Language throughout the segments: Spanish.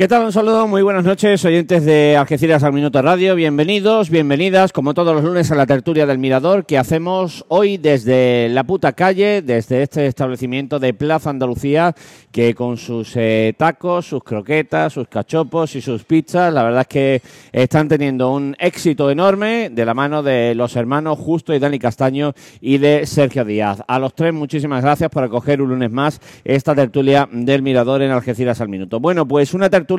¿Qué tal? Un saludo, muy buenas noches, oyentes de Algeciras al Minuto Radio. Bienvenidos, bienvenidas, como todos los lunes, a la tertulia del Mirador que hacemos hoy desde la puta calle, desde este establecimiento de Plaza Andalucía, que con sus eh, tacos, sus croquetas, sus cachopos y sus pizzas, la verdad es que están teniendo un éxito enorme de la mano de los hermanos Justo y Dani Castaño y de Sergio Díaz. A los tres, muchísimas gracias por acoger un lunes más esta tertulia del Mirador en Algeciras al Minuto. Bueno, pues una tertulia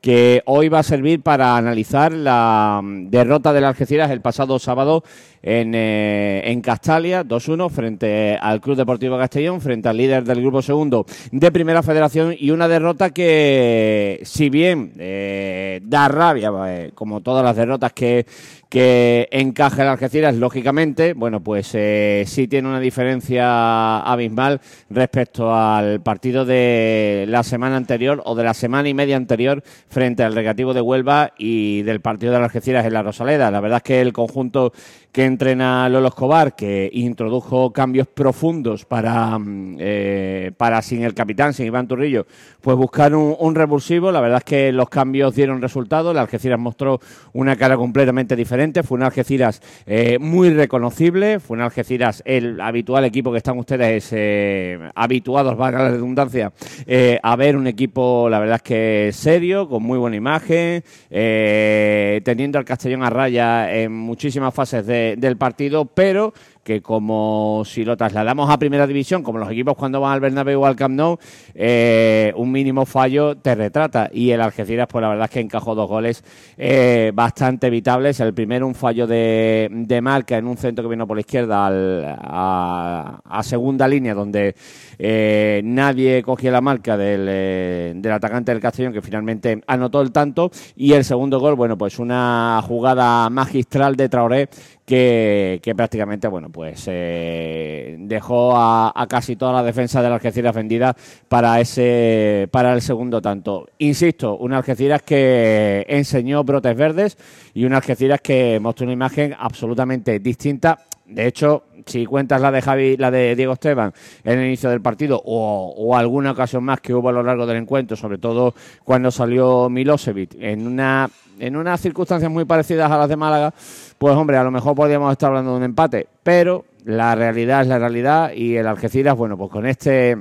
que hoy va a servir para analizar la mm, derrota del Algeciras el pasado sábado en, eh, en Castalia, 2-1, frente al Club Deportivo Castellón, frente al líder del grupo segundo de Primera Federación y una derrota que, si bien eh, da rabia, eh, como todas las derrotas que, que encaja el Algeciras, lógicamente, bueno, pues eh, sí tiene una diferencia abismal respecto al partido de la semana anterior o de la semana y media anterior frente al Recreativo de Huelva y del partido de Algeciras en la Rosaleda. La verdad es que el conjunto que entrena Lolo Escobar, que introdujo cambios profundos para, mm, eh, para sin el capitán, sin Iván Turrillo, pues buscar un, un, revulsivo. La verdad es que los cambios dieron resultado. El Algeciras mostró una cara completamente diferente. Fue un Algeciras eh, muy reconocible. Fue un Algeciras, el habitual equipo que están ustedes eh, habituados, valga la redundancia, eh, a ver un equipo, la verdad es que serio, con muy buena imagen, eh, teniendo al Castellón a raya en muchísimas fases de del partido, pero que como si lo trasladamos a primera división, como los equipos cuando van al Bernabéu o al Camp Nou, eh, un mínimo fallo te retrata. Y el Algeciras, pues la verdad es que encajó dos goles eh, bastante evitables. El primero, un fallo de, de, marca en un centro que vino por la izquierda al, a, segunda línea, donde eh, nadie cogía la marca del, del atacante del Castellón, que finalmente anotó el tanto. Y el segundo gol, bueno, pues una jugada magistral de Traoré que, prácticamente, bueno, pues eh, dejó a, a, casi toda la defensa de la Algeciras vendida para ese para el segundo tanto. Insisto, un Algeciras que enseñó brotes verdes y un Algeciras que mostró una imagen absolutamente distinta. De hecho, si cuentas la de Javi, la de Diego Esteban en el inicio del partido o, o, alguna ocasión más que hubo a lo largo del encuentro, sobre todo cuando salió Milosevic en una en unas circunstancias muy parecidas a las de Málaga, pues hombre, a lo mejor podríamos estar hablando de un empate, pero la realidad es la realidad y el Algeciras, bueno, pues con este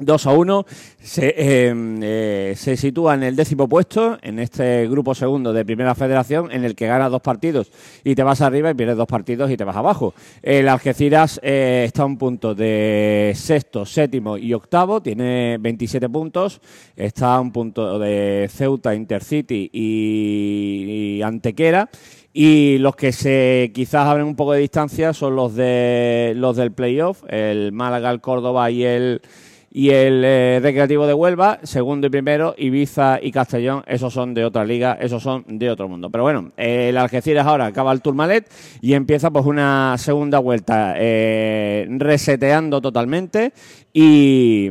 2 a 1 se, eh, eh, se sitúa en el décimo puesto en este grupo segundo de Primera Federación en el que ganas dos partidos y te vas arriba y pierdes dos partidos y te vas abajo. El Algeciras eh, está a un punto de sexto, séptimo y octavo, tiene 27 puntos, está a un punto de Ceuta, Intercity y, y Antequera y los que se quizás abren un poco de distancia son los de los del playoff, el Málaga, el Córdoba y el y el eh, Recreativo de Huelva, segundo y primero, Ibiza y Castellón, esos son de otra liga, esos son de otro mundo. Pero bueno, el Algeciras ahora acaba el Tourmalet y empieza pues una segunda vuelta eh, reseteando totalmente y,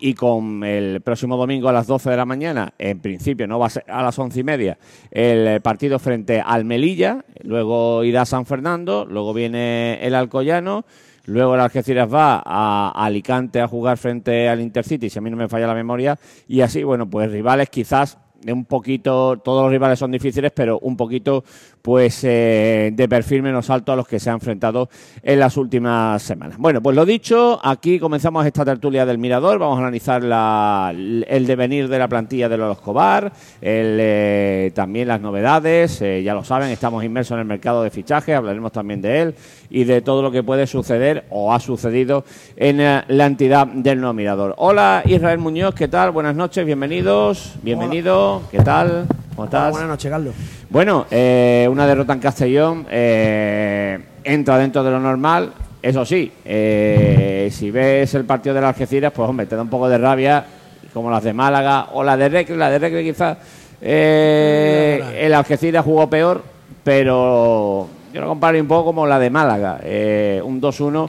y, con el próximo domingo a las 12 de la mañana, en principio no va a ser a las once y media, el partido frente al Melilla, luego irá San Fernando, luego viene el Alcoyano, Luego el Algeciras va a Alicante a jugar frente al Intercity, si a mí no me falla la memoria. Y así, bueno, pues rivales quizás de un poquito, todos los rivales son difíciles, pero un poquito pues eh, de perfil menos alto a los que se han enfrentado en las últimas semanas. Bueno, pues lo dicho, aquí comenzamos esta tertulia del Mirador, vamos a analizar la, el devenir de la plantilla de los Escobar, el, eh, también las novedades, eh, ya lo saben, estamos inmersos en el mercado de fichajes, hablaremos también de él y de todo lo que puede suceder o ha sucedido en la entidad del no Mirador. Hola Israel Muñoz, ¿qué tal? Buenas noches, bienvenidos, bienvenido. Hola. ¿Qué tal? ¿Cómo estás? Buenas noches, Carlos. Bueno, eh, una derrota en Castellón eh, entra dentro de lo normal. Eso sí, eh, si ves el partido de las Algeciras, pues hombre, te da un poco de rabia, como las de Málaga o la de Recre. La de Recre quizás el Algeciras jugó peor, pero yo lo comparo un poco como la de Málaga, eh, un 2-1,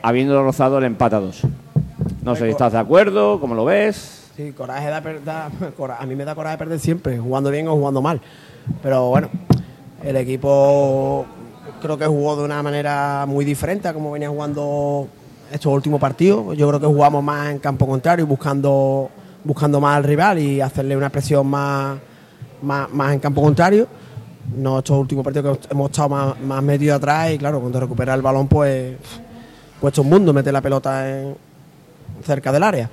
habiendo rozado el empate a 2. No sé si estás de acuerdo, ¿cómo lo ves? Sí, coraje da, da, a mí me da coraje perder siempre, jugando bien o jugando mal. Pero bueno, el equipo creo que jugó de una manera muy diferente a como venía jugando estos últimos partidos. Yo creo que jugamos más en campo contrario, buscando buscando más al rival y hacerle una presión más, más, más en campo contrario. No, estos últimos partidos que hemos estado más, más metidos atrás y claro, cuando recupera el balón pues cuesta un mundo meter la pelota cerca del área.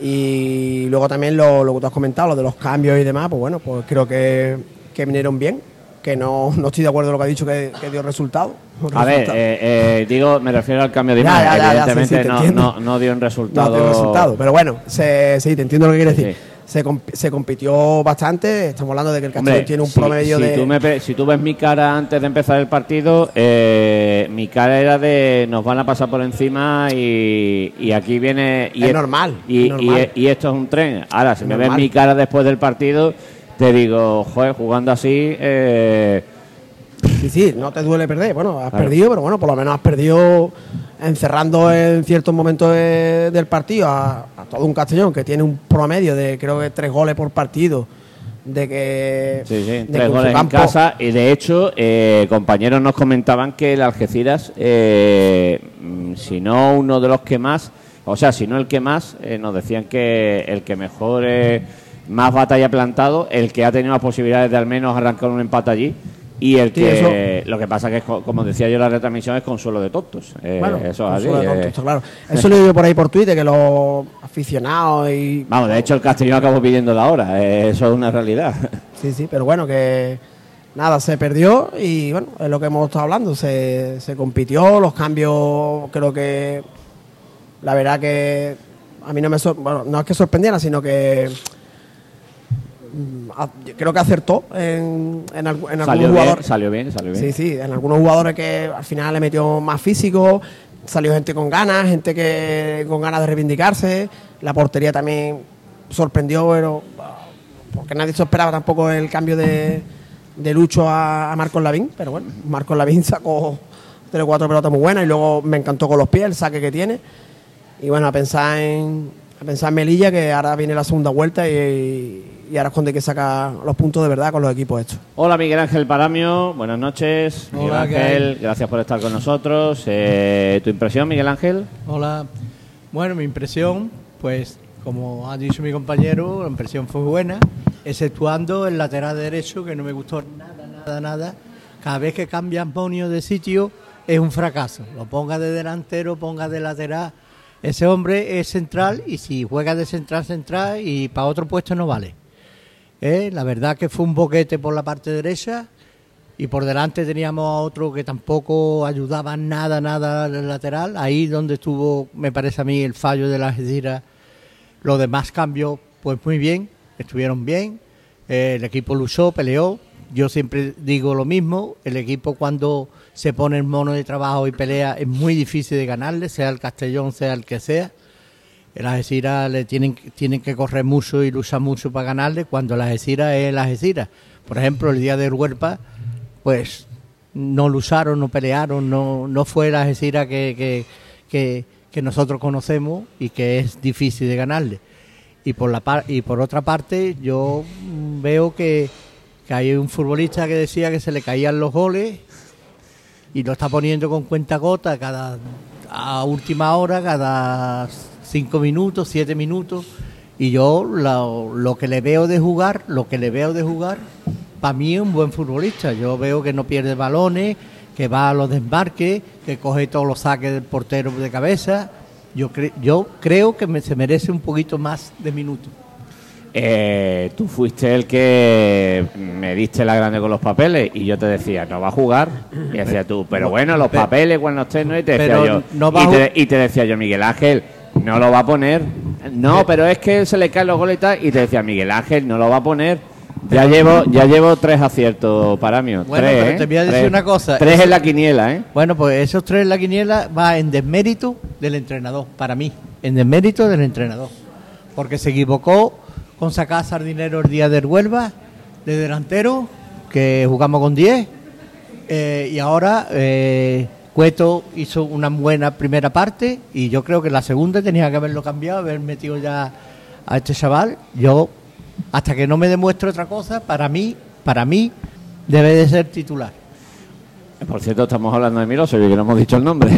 Y luego también lo, lo que tú has comentado, lo de los cambios y demás, pues bueno, pues creo que, que vinieron bien, que no, no estoy de acuerdo con lo que ha dicho que, que dio resultado. A ver, eh, eh, digo, me refiero al cambio de imagen. sí, Evidentemente sí, no, no, no dio un No resultado. dio resultado, pero bueno, se, sí, te entiendo lo que quieres Sí, decir. Se, comp- se compitió bastante, estamos hablando de que el Hombre, Castellón tiene un si- promedio si de... Tú me si tú ves mi cara antes de empezar el partido, eh, mi cara era de nos van a pasar por encima y, y aquí viene... Y Es normal, Y, es normal. y- y esto es un tren. Ahora, si Es me ves mi cara después del partido, te digo, joder, jugando así... eh, Sí, sí, no te duele perder. Bueno, has Claro. perdido, pero bueno, por lo menos has perdido encerrando en ciertos momentos de- del partido a, a todo un Castellón que tiene un promedio de creo que tres goles por partido. De que, Sí, sí, de tres goles en casa y de hecho eh, compañeros nos comentaban que el Algeciras, eh, si no uno de los que más, o sea, si no el que más, eh, nos decían que el que mejor eh, más batalla ha plantado, el que ha tenido las posibilidades de al menos arrancar un empate allí y el Sí, que lo que pasa que es como decía yo la retransmisión es consuelo de tontos. Eh, Bueno, eso es así. de eh. claro. Eso lo digo por ahí por Twitter, que los aficionados y. Vamos, de hecho el Castellón acabó pidiendo la hora, eh, eso es una realidad. Sí, sí, pero bueno, que nada, se perdió y bueno, es lo que hemos estado hablando. Se, se compitió, los cambios, creo que la verdad que a mí no me sor- bueno, no es que sorprendiera, sino que creo que acertó en, en, en salió algunos bien, jugadores. salió bien, salió bien. Sí, sí, en algunos jugadores que al final le metió más físico, salió gente con ganas, gente que con ganas de reivindicarse, la portería también sorprendió, pero porque nadie se esperaba tampoco el cambio de, de Lucho a, a Marcos Lavín, pero bueno, Marcos Lavín sacó tres o cuatro pelotas muy buenas y luego me encantó con los pies el saque que tiene. Y bueno, a pensar en, a pensar en Melilla, que ahora viene la segunda vuelta y, y ahora es cuando hay que sacar los puntos de verdad con los equipos estos. Hola Miguel Ángel Paramio, buenas noches. Miguel Hola, ¿qué Ángel, gracias por estar con nosotros. Eh, ¿Tu impresión, Miguel Ángel? Hola. Bueno, mi impresión, pues como ha dicho mi compañero, la impresión fue buena, exceptuando el lateral derecho, que no me gustó nada, nada, nada. Cada vez que cambia Antonio de sitio es un fracaso. Lo ponga de delantero, ponga de lateral. Ese hombre es central y si juega de central, central y para otro puesto no vale. Eh, La verdad que fue un boquete por la parte derecha y por delante teníamos a otro que tampoco ayudaba nada, nada al lateral. Ahí donde estuvo, me parece a mí, el fallo de la Algeciras. Los demás cambios, pues muy bien, estuvieron bien. Eh, el equipo luchó, peleó. Yo siempre digo lo mismo, el equipo cuando se pone en mono de trabajo y pelea es muy difícil de ganarle, sea el Castellón, sea el que sea. Las Algeciras le tienen, tienen que correr mucho y luchar mucho para ganarle, cuando las Algeciras es las Algeciras. Por ejemplo, el día del Huerpa, pues no lucharon, no pelearon, no, no fue la Algeciras que, que, que, nosotros conocemos y que es difícil de ganarle. Y por, la par- y por otra parte, yo veo que, que hay un futbolista que decía que se le caían los goles y lo está poniendo con cuenta gota cada a última hora, cada cinco minutos, siete minutos. Y yo lo, que le veo de jugar, lo que le veo de jugar, para mí es un buen futbolista. Yo veo que no pierde balones, que va a los desmarques, que coge todos los saques del portero de cabeza. Yo, cre- yo creo que me- se merece un poquito más de minutos. Eh, tú fuiste el que me diste la grande con los papeles y yo te decía, no va a jugar. Y decía tú, pero bueno, los papeles cuando estés, ¿no? Y te decía pero yo, no va y, te, ju- y te decía yo, Miguel Ángel, no lo va a poner. No, pero es que se le caen los goles y tal. Y te decía, Miguel Ángel, no lo va a poner. Ya llevo, ya llevo tres aciertos para mí. Bueno, tres, pero ¿eh? te voy a decir Tres. una cosa. Tres en la quiniela, ¿eh? Bueno, pues esos tres en la quiniela va en desmérito del entrenador, para mí, en desmérito del entrenador. Porque se equivocó con sacar Sardinero el día del Huelva, de delantero, que jugamos con 10, eh, y ahora eh, Cueto hizo una buena primera parte, y yo creo que la segunda tenía que haberlo cambiado, haber metido ya a este chaval. Yo, hasta que no me demuestre otra cosa, para mí, para mí, debe de ser titular. Por cierto, estamos hablando de Milosevic, que no hemos dicho el nombre.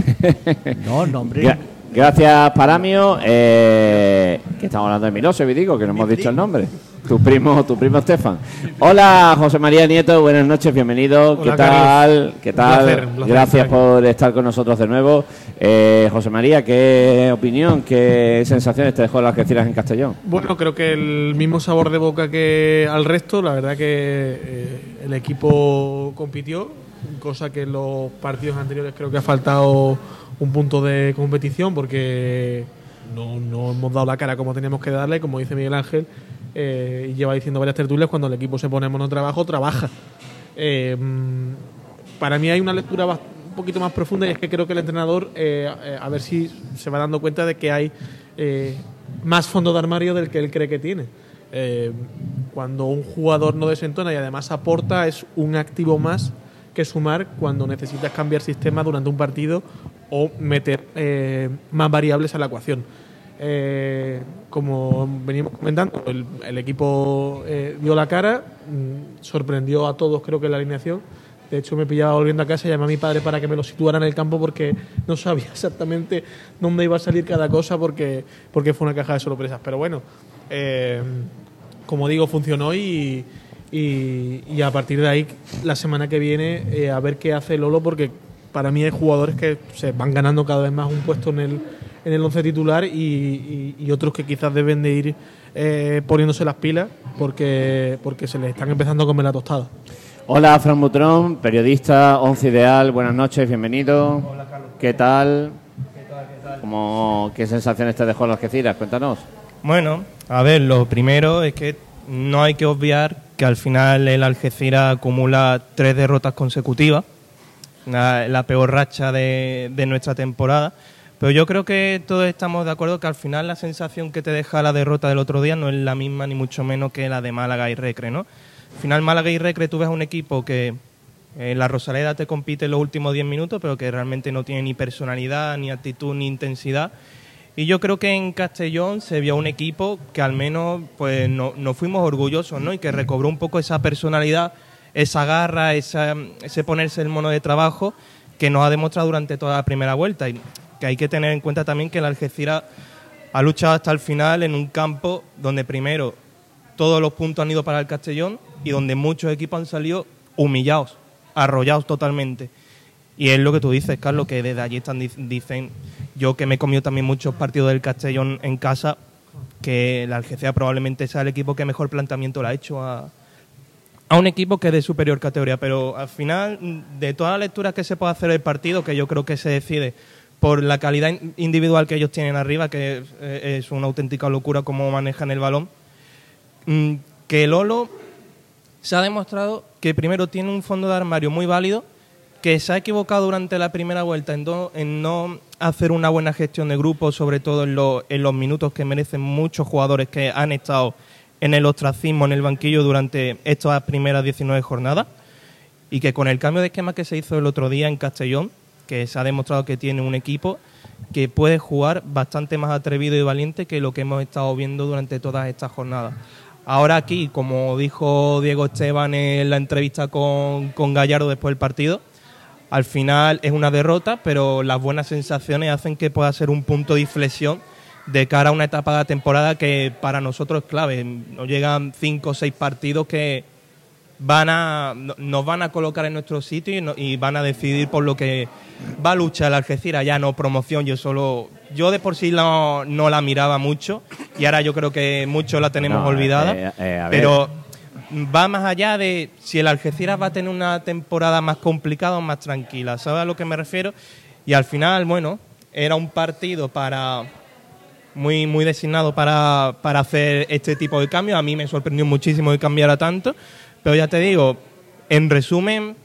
No, no, hombre. Gra- Gracias, Paramio. Eh, que estamos hablando de Milosevic, digo, que no hemos dicho el nombre. Tu primo, tu primo Estefan. Hola, José María Nieto, buenas noches, bienvenido. ¿Qué tal? Carlos. ¿Qué Un tal? placer, un placer Gracias por estar con nosotros de nuevo. Eh, José María, ¿qué opinión, qué sensaciones te dejó las Algeciras en Castellón? Bueno, creo que el mismo sabor de boca que al resto. La verdad que eh, el equipo compitió, cosa que en los partidos anteriores creo que ha faltado un punto de competición porque no, no hemos dado la cara como teníamos que darle, como dice Miguel Ángel, eh, y lleva diciendo varias tertulias, cuando el equipo se pone en monotrabajo, trabaja. Eh, para mí hay una lectura un poquito más profunda y es que creo que el entrenador, eh, a ver si se va dando cuenta de que hay más fondo de armario del que él cree que tiene. Cuando un jugador no desentona y además aporta, es un activo más que sumar cuando necesitas cambiar sistema durante un partido o meter eh, más variables a la ecuación. Eh, como venimos comentando, el, el equipo eh, dio la cara, mm, sorprendió a todos, creo que la alineación. De hecho, me pillaba volviendo a casa llamé a mi padre para que me lo situara en el campo porque no sabía exactamente dónde iba a salir cada cosa porque, porque fue una caja de sorpresas. Pero bueno, eh, como digo, funcionó y, y, y a partir de ahí, la semana que viene, eh, a ver qué hace Lolo porque para mí hay jugadores que se van ganando cada vez más un puesto en el, en el once titular y, y- y otros que quizás deben de ir eh, poniéndose las pilas porque, porque se les están empezando a comer la tostada. Hola, Fran Butrón, periodista, Once Ideal, buenas noches, bienvenido. Hola, Carlos. ¿Qué tal? ¿Cómo, ¿Qué sensaciones te dejó las Algeciras? Cuéntanos. Bueno, a ver, lo primero es que no hay que obviar que al final el Algeciras acumula tres derrotas consecutivas, la, peor racha de, de nuestra temporada. Pero yo creo que todos estamos de acuerdo que al final la sensación que te deja la derrota del otro día no es la misma ni mucho menos que la de Málaga y Recre, ¿no? Al final Málaga y Recre tú ves un equipo que en la Rosaleda te compite en los últimos 10 minutos, pero que realmente no tiene ni personalidad, ni actitud, ni intensidad. Y yo creo que en Castellón se vio un equipo que al menos pues no, nos fuimos orgullosos, ¿no? Y que recobró un poco esa personalidad, esa garra, esa, ese ponerse el mono de trabajo que nos ha demostrado durante toda la primera vuelta. Y que hay que tener en cuenta también que el Algeciras ha luchado hasta el final en un campo donde primero todos los puntos han ido para el Castellón y donde muchos equipos han salido humillados, arrollados totalmente. Y es lo que tú dices, Carlos, que desde allí están, dic- dicen, yo que me he comido también muchos partidos del Castellón en casa, que la Algeciras probablemente sea el equipo que mejor planteamiento le ha hecho a, a un equipo que es de superior categoría. Pero al final, de todas las lecturas que se puede hacer del partido, que yo creo que se decide por la calidad in- individual que ellos tienen arriba, que es, eh, es una auténtica locura cómo manejan el balón, mm, que Lolo se ha demostrado que primero tiene un fondo de armario muy válido, que se ha equivocado durante la primera vuelta en, en no hacer una buena gestión de grupo, sobre todo en, en los minutos que merecen muchos jugadores que han estado en el ostracismo, en el banquillo durante estas primeras 19 jornadas, y que con el cambio de esquema que se hizo el otro día en Castellón, que se ha demostrado que tiene un equipo que puede jugar bastante más atrevido y valiente que lo que hemos estado viendo durante todas estas jornadas. Ahora aquí, como dijo Diego Esteban en la entrevista con, con Gallardo después del partido, al final es una derrota, pero las buenas sensaciones hacen que pueda ser un punto de inflexión de cara a una etapa de la temporada que para nosotros es clave. Nos llegan cinco o seis partidos que van a, no- nos van a colocar en nuestro sitio y, no- y van a decidir por lo que va a luchar el Algeciras, ya no promoción, yo solo, yo de por sí no, no la miraba mucho y ahora yo creo que mucho la tenemos No, olvidada, eh, eh, pero va más allá de si el Algeciras va a tener una temporada más complicada o más tranquila, ¿sabes a lo que me refiero? Y al final, bueno, era un partido para muy, muy designado para, para hacer este tipo de cambios. A mí me sorprendió muchísimo que cambiara tanto. Pero ya te digo, en resumen,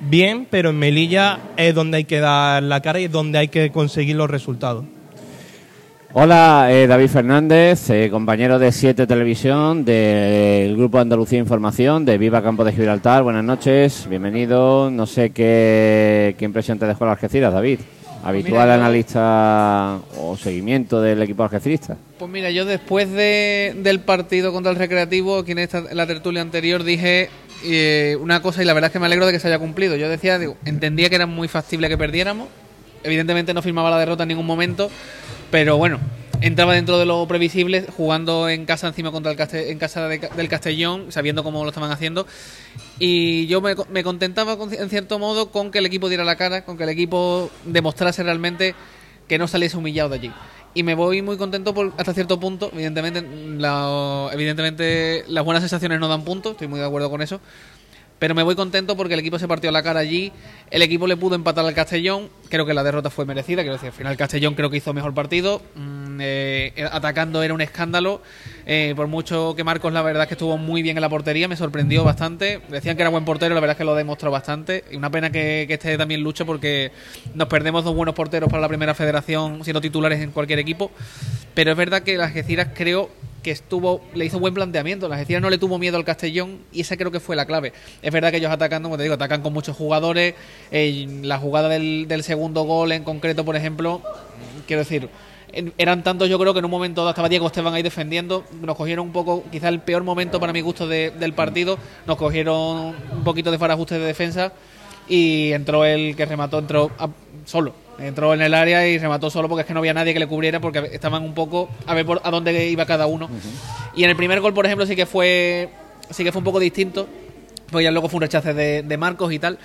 bien, pero en Melilla es donde hay que dar la cara y es donde hay que conseguir los resultados. Hola, eh, David Fernández, eh, compañero de Siete Televisión, del Grupo Andalucía Información, de Viva Campo de Gibraltar. Buenas noches, bienvenido. No sé qué, qué impresión te dejó la Algeciras, David. Habitual Mira, yo- analista o seguimiento del equipo algecirista. Pues mira, yo después de, del partido contra el Recreativo, aquí en, esta, en la tertulia anterior, dije eh, una cosa y la verdad es que me alegro de que se haya cumplido. Yo decía, digo, entendía que era muy factible que perdiéramos, evidentemente no firmaba la derrota en ningún momento, pero bueno, entraba dentro de lo previsible, jugando en casa encima contra el en casa de- del Castellón, sabiendo cómo lo estaban haciendo. Y yo me, me contentaba con- en cierto modo con que el equipo diera la cara, con que el equipo demostrase realmente que no saliese humillado de allí. Y me voy muy contento por, hasta cierto punto. Evidentemente, evidentemente, las buenas sensaciones no dan puntos, estoy muy de acuerdo con eso. Pero me voy contento porque el equipo se partió la cara allí. El equipo le pudo empatar al Castellón. Creo que la derrota fue merecida. Quiero decir, al final el Castellón creo que hizo mejor partido. Mm, eh, atacando era un escándalo. Eh, por mucho que Marcos, la verdad es que estuvo muy bien en la portería. Me sorprendió bastante. Decían que era buen portero. La verdad es que lo demostró bastante. Y una pena que, esté también Lucho porque nos perdemos dos buenos porteros para la primera federación siendo titulares en cualquier equipo. Pero es verdad que las Algeciras creo que estuvo le hizo buen planteamiento. La Algeciras no le tuvo miedo al Castellón y esa creo que fue la clave. Es verdad que ellos atacan, como te digo, atacan con muchos jugadores. Eh, la jugada del, segundo gol en concreto, por ejemplo, quiero decir, eran tantos yo creo que en un momento dado estaba Diego Esteban ahí defendiendo. Nos cogieron un poco, quizá el peor momento para mi gusto de- del partido. Nos cogieron un poquito de farajuste de defensa y entró el que remató, entró a- solo. Entró en el área y remató solo porque es que no había nadie que le cubriera porque estaban un poco a ver por, a dónde iba cada uno. Y en el primer gol, por ejemplo, sí que fue sí que fue un poco distinto. Pues ya luego fue un rechace de, de Marcos y tal.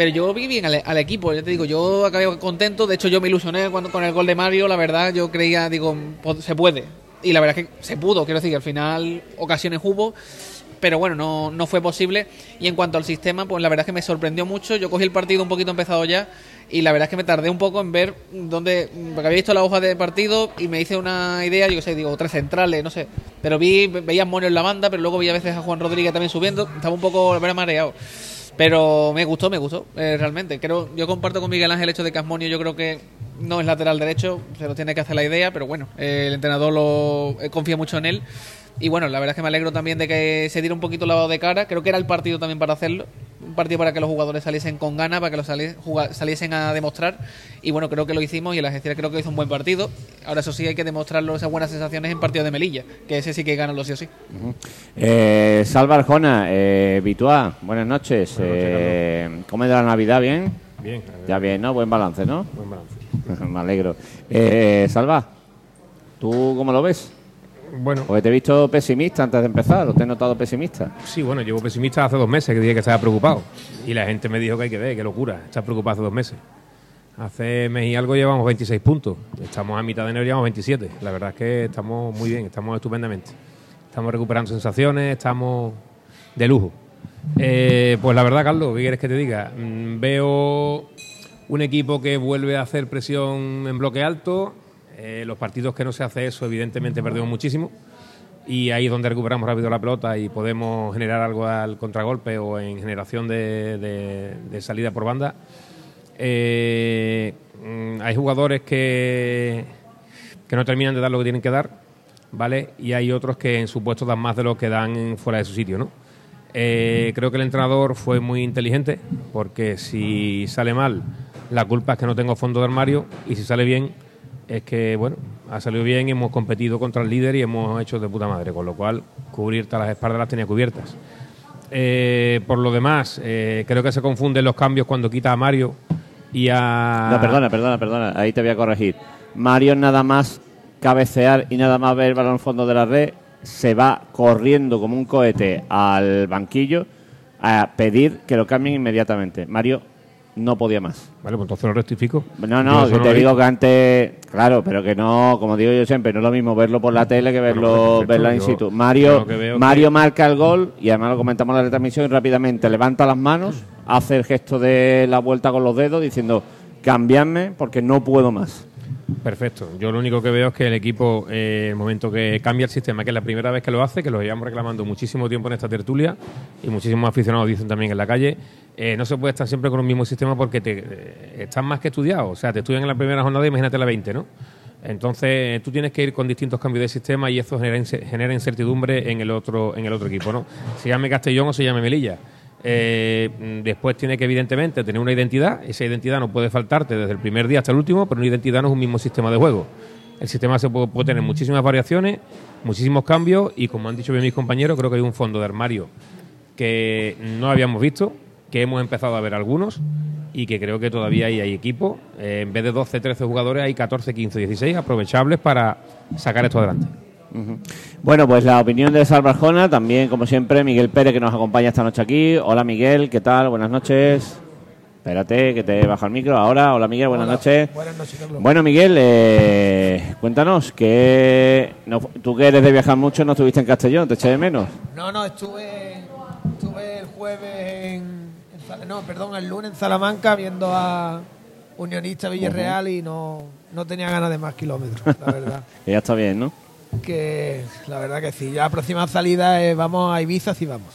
Pero yo vi bien al, equipo, ya te digo, yo acabé contento. De hecho, yo me ilusioné cuando, con el gol de Mario. La verdad, yo creía, digo, po- se puede. Y la verdad es que se pudo, quiero decir, al final ocasiones hubo pero bueno, no, no fue posible. Y en cuanto al sistema, pues la verdad es que me sorprendió mucho. Yo cogí el partido un poquito empezado ya y la verdad es que me tardé un poco en ver dónde, porque había visto la hoja de partido y me hice una idea, yo sé, digo, tres centrales, no sé. Pero vi, veía a Monio en la banda, pero luego vi a veces a Juan Rodríguez también subiendo, estaba un poco, la verdad, mareado. Pero me gustó, me gustó, eh, realmente. Creo, yo comparto con Miguel Ángel el hecho de que yo creo que no es lateral derecho, se lo tiene que hacer la idea, pero bueno, eh, el entrenador lo eh, confía mucho en él. Y bueno, la verdad es que me alegro también de que se diera un poquito lavado de cara. Creo que era el partido también para hacerlo. Un partido para que los jugadores saliesen con ganas, para que los sali- saliesen a demostrar. Y bueno, creo que lo hicimos y el Algeciras creo que hizo un buen partido. Ahora eso sí hay que demostrarlo, esas buenas sensaciones en partido de Melilla, que ese sí que ganarlo sí o sí. Eh, Salva Arjona, eh, Bituá, buenas noches. Eh, ¿Cómo de la Navidad? ¿Bien? Bien, Ya bien, ¿no? Buen balance, ¿no? buen balance. Me alegro. Eh, Salva, ¿tú cómo lo ves? Bueno, Porque te he visto pesimista antes de empezar, ¿o te he notado pesimista? sí, bueno, llevo pesimista hace dos meses que dije que estaba preocupado. Y la gente me dijo que hay que ver, qué locura, estás preocupado hace dos meses. Hace mes y algo llevamos 26 puntos. Estamos a mitad de enero y llevamos 27. La verdad es que estamos muy bien, estamos estupendamente. Estamos recuperando sensaciones, estamos de lujo. Eh, pues la verdad, Carlos, ¿qué quieres que te diga? Mm, veo un equipo que vuelve a hacer presión en bloque alto. Eh, los partidos que no se hace eso, evidentemente, perdemos muchísimo. Y ahí es donde recuperamos rápido la pelota y podemos generar algo al contragolpe o en generación de, salida por banda. Eh, mm, hay jugadores que, que no terminan de dar lo que tienen que dar, ¿vale? Y hay otros que en su puesto dan más de lo que dan fuera de su sitio, ¿no? Eh, creo que el entrenador fue muy inteligente porque si sale mal, la culpa es que no tengo fondo de armario y si sale bien, es que, bueno, ha salido bien y hemos competido contra el líder y hemos hecho de puta madre, con lo cual cubrirte las espaldas las tenía cubiertas. Eh, por lo demás, eh, creo que se confunden los cambios cuando quita a Mario y a... No, perdona, perdona, perdona, ahí te voy a corregir. Mario nada más cabecear y nada más ver el balón al fondo de la red, se va corriendo como un cohete al banquillo a pedir que lo cambien inmediatamente. Mario no podía más. Vale, pues entonces lo rectifico. No, no, que no te digo que antes, claro, pero que no, como digo yo siempre, no es lo mismo verlo por la tele que verlo, perfecto, verlo in yo- situ. yo Mario, que Mario que- marca el gol y además lo comentamos en la retransmisión y rápidamente levanta las manos, hace el gesto de la vuelta con los dedos diciendo cambiadme porque no puedo más. Perfecto. Yo lo único que veo es que el equipo, eh, el momento que cambia el sistema, que es la primera vez que lo hace, que lo llevamos reclamando muchísimo tiempo en esta tertulia y muchísimos aficionados dicen también en la calle, eh, no se puede estar siempre con un mismo sistema porque te, eh, más que estudiado. O sea, te estudian en la primera jornada, imagínate la 20, ¿no? Entonces, tú tienes que ir con distintos cambios de sistema y eso genera, genera incertidumbre en el otro en el otro equipo, ¿no? Se llame Castellón o se llame Melilla. Eh, después tiene que, evidentemente, tener una identidad. Esa identidad no puede faltarte desde el primer día hasta el último, pero una identidad no es un mismo sistema de juego. El sistema se puede, puede tener muchísimas variaciones, muchísimos cambios y, como han dicho bien mis compañeros, creo que hay un fondo de armario que no habíamos visto. que hemos empezado a ver algunos y que creo que todavía hay, hay equipo. Eh, en vez de 12, 13 jugadores, hay 14, 15, 16 aprovechables para sacar esto adelante. Bueno, pues la opinión de Salvarjona, también como siempre Miguel Pérez que nos acompaña esta noche aquí. Hola Miguel, ¿qué tal? Buenas noches. Espérate, que te baja el micro ahora. Hola Miguel, buenas noches. Buenas noches, Carlos. Bueno Miguel, eh, cuéntanos, que no- tú que eres de viajar mucho, no estuviste en Castellón, ¿te eché de menos? No, no, estuve, estuve el jueves en, no, perdón, el lunes en Salamanca viendo a Unionista Villarreal y no, no tenía ganas de más kilómetros, la verdad. Que ya está bien, ¿no? Que la verdad que sí. Ya la próxima salida es vamos a Ibiza si vamos.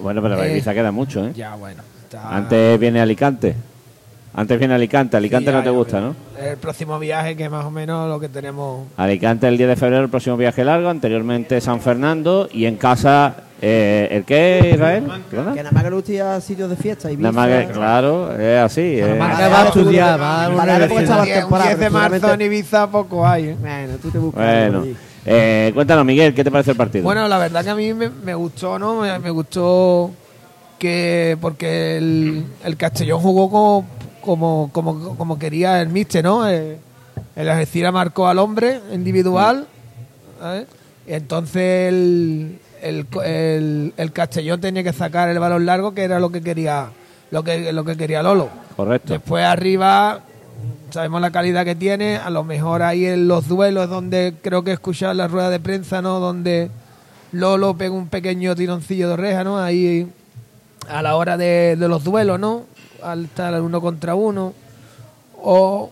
Bueno, pero Eh, Ibiza queda mucho, ¿eh? Ya, bueno. está- Antes viene Alicante. Antes viene Alicante. Alicante Sí, ya, no te gusta, creo. ¿no? El próximo viaje que más o menos lo que tenemos... Alicante el 10 de febrero, el próximo viaje largo. Anteriormente San Fernando. Y en casa, eh, ¿el qué, Israel? ¿Perdona? Que nada más que guste a sitios de fiesta. Nada más que- claro, es así. eh. Salamanca va a estudiar, va a una Vale, porque universidad. estaba Un 10 temporada, de marzo en Ibiza poco hay. ¿eh? Bueno, tú te buscas. Bueno, allí. Eh, cuéntanos, Miguel, ¿qué te parece el partido? Bueno, la verdad que a mí me, me gustó, ¿no? Me, me gustó que porque el, el Castellón jugó como, como, como, como quería el Mister, ¿no? Eh, el Algeciras marcó al hombre individual. Y entonces el, el, el, el Castellón tenía que sacar el balón largo, que era lo que quería lo que, lo que quería Lolo. Correcto. Después arriba, sabemos la calidad que tiene, a lo mejor ahí en los duelos donde creo que escuchar la rueda de prensa, ¿no? Donde Lolo pega un pequeño tironcillo de oreja, ¿no? Ahí a la hora de, de los duelos, ¿no? Al estar uno contra uno. O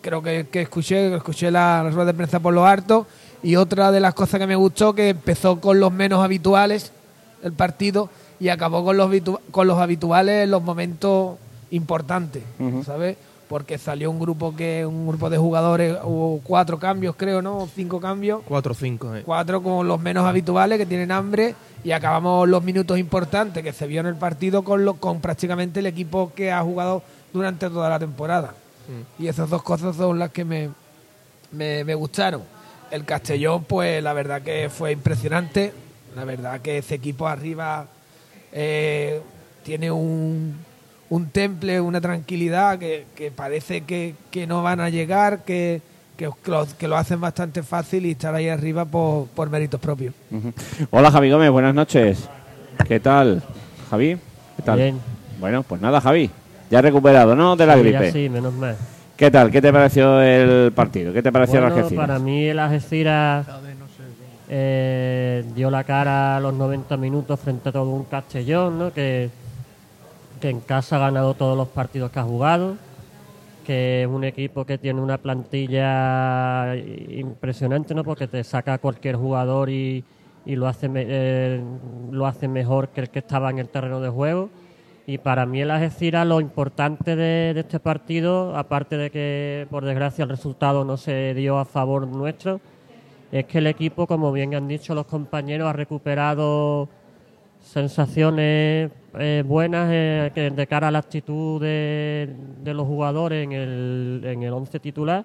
creo que, que escuché, escuché la, rueda de prensa por lo harto. Y otra de las cosas que me gustó, que empezó con los menos habituales el partido y acabó con los, con los habituales en los momentos importantes, ¿sabes? Porque salió un grupo que un grupo de jugadores, hubo cuatro cambios creo, ¿no? O Cinco cambios 4-5. Eh. cuatro con los menos habituales que tienen hambre y acabamos los minutos importantes que se vio en el partido con lo, con prácticamente el equipo que ha jugado durante toda la temporada y esas dos cosas son las que me, me, me gustaron el Castellón pues la verdad que fue impresionante la verdad que ese equipo arriba eh, tiene un, un temple, una tranquilidad que, que parece que, que no van a llegar, que, que, lo, que lo hacen bastante fácil y estar ahí arriba por, por méritos propios. Hola Javi Gómez, buenas noches. ¿Qué tal, Javi? ¿Qué tal? Bien. Bueno, pues nada, Javi. Ya recuperado, ¿no? De la Sí, gripe. ya sí, menos mal. ¿Qué tal? ¿Qué te pareció el partido? ¿Qué te pareció Bueno, la Algeciras? para mí el Algeciras eh, dio la cara a los 90 minutos frente a todo un Castellón, ¿no? que, que en casa ha ganado todos los partidos que ha jugado, que es un equipo que tiene una plantilla impresionante, ¿no? porque te saca cualquier jugador y, y lo, hace eh, lo hace mejor que el que estaba en el terreno de juego. Y para mí el Algeciras lo importante de este partido, aparte de que por desgracia el resultado no se dio a favor nuestro, es que el equipo, como bien han dicho los compañeros, ha recuperado sensaciones eh, buenas eh, que de cara a la actitud de, los jugadores en el, en el once titular.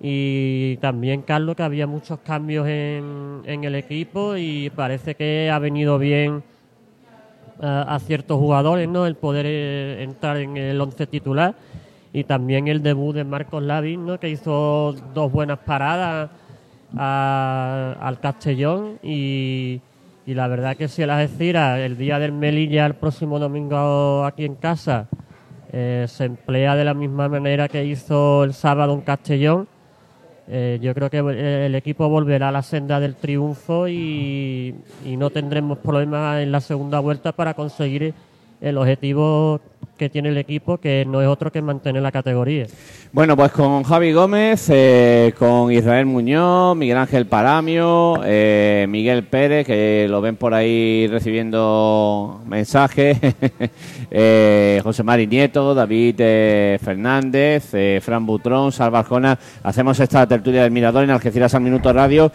Y también, Carlos, que había muchos cambios en, en el equipo y parece que ha venido bien a, a ciertos jugadores, ¿no? El poder eh, entrar en el once titular y también el debut de Marcos Lavín, ¿no? Que hizo dos buenas paradas a- al Castellón y, y la verdad que si el Algeciras el día del Melilla el próximo domingo aquí en casa eh, se emplea de la misma manera que hizo el sábado en Castellón eh, yo creo que el equipo volverá a la senda del triunfo y no tendremos problemas en la segunda vuelta para conseguir el objetivo que tiene el equipo, que no es otro que mantener la categoría. Bueno, pues con Javi Gómez, eh, con Israel Muñoz, Miguel Ángel Paramio, eh, Miguel Pérez, que lo ven por ahí recibiendo mensajes, eh, José Mari Nieto, David Fernández, Fran Butrón, Salva Arjona. Hacemos esta tertulia del Mirador en Algeciras al Minuto Radio,